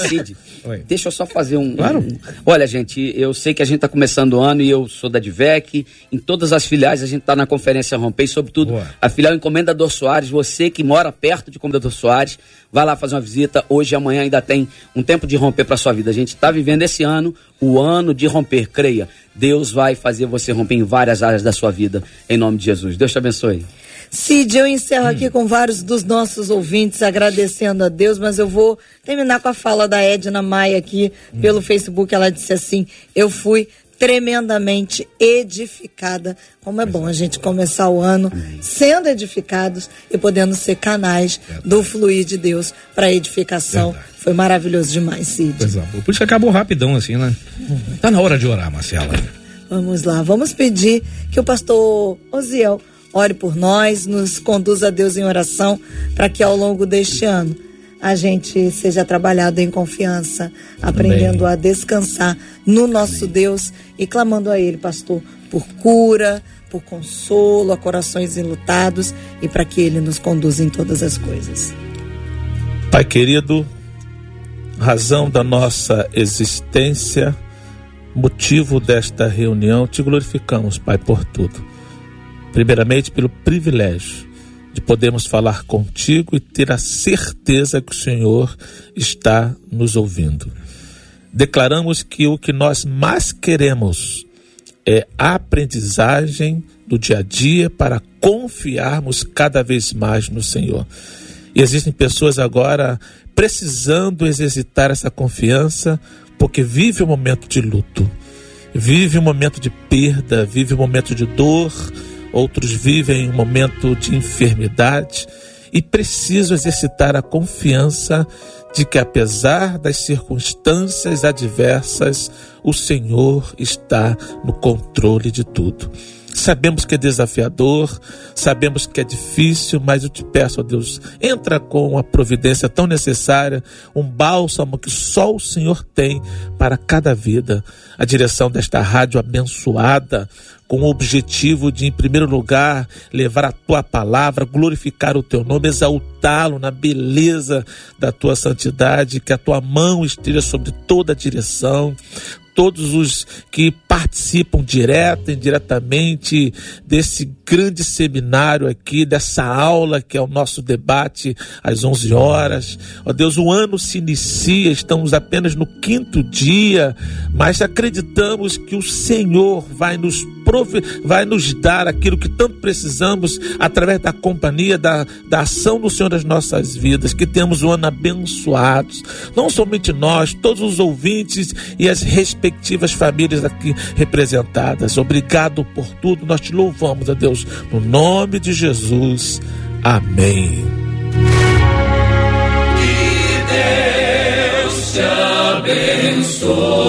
Cid, Oi. deixa eu só fazer um. Claro. um- Olha, gente, eu sei que a gente está começando o ano e eu sou da DVEC. Em todas as filiais a gente está na conferência Romper, e sobretudo Boa. a filial Encomendador Soares. Você que mora perto de Encomendador Soares, vai lá fazer uma visita. Hoje e amanhã ainda tem um tempo de romper para sua vida. A gente está vivendo esse ano, o ano de romper. Creia, Deus vai fazer você romper em várias áreas da sua vida, em nome de Jesus. Deus te abençoe. Cid, eu encerro aqui com vários dos nossos ouvintes agradecendo a Deus, mas eu vou terminar com a fala da Edna Maia aqui pelo Facebook. Ela disse assim: Eu fui tremendamente edificada. Como é bom a gente começar o ano sendo edificados e podendo ser canais do fluir de Deus para edificação. Foi maravilhoso demais, Cid. Pois é, por isso que acabou rapidão assim, né? Tá na hora de orar, Marcela. Vamos lá, vamos pedir que o pastor Osiel ore por nós, nos conduza a Deus em oração para que ao longo deste ano a gente seja trabalhado em confiança, aprendendo Amém. a descansar no nosso Amém. Deus e clamando a Ele, pastor, por cura, por consolo a corações enlutados e para que Ele nos conduza em todas as coisas. Pai querido, razão da nossa existência, motivo desta reunião, te glorificamos, Pai, por tudo. Primeiramente, pelo privilégio de podermos falar contigo e ter a certeza que o Senhor está nos ouvindo. Declaramos que o que nós mais queremos é aprendizagem do dia a dia para confiarmos cada vez mais no Senhor. E existem pessoas agora precisando exercitar essa confiança porque vive um momento de luto, vive um momento de perda, vive um momento de dor, outros vivem um momento de enfermidade e precisam exercitar a confiança de que, apesar das circunstâncias adversas, o Senhor está no controle de tudo. Sabemos que é desafiador, sabemos que é difícil, mas eu te peço, ó Deus, entra com a providência tão necessária, um bálsamo que só o Senhor tem para cada vida. A direção desta rádio abençoada, com o objetivo de, em primeiro lugar, levar a tua palavra, glorificar o teu nome, exaltá-lo na beleza da tua santidade, que a tua mão esteja sobre toda a direção, todos os que participam direta e indiretamente desse grande seminário aqui, dessa aula que é o nosso debate às 11 horas. Ó Deus, o ano se inicia, estamos apenas no quinto dia, mas acreditamos que o Senhor vai nos vai nos dar aquilo que tanto precisamos através da companhia, da, da ação do Senhor nas nossas vidas, que temos um ano abençoado. Não somente nós, todos os ouvintes e as respectivas famílias aqui representadas. Obrigado por tudo, nós te louvamos, a Deus, no nome de Jesus. Amém. Deus te abençoe.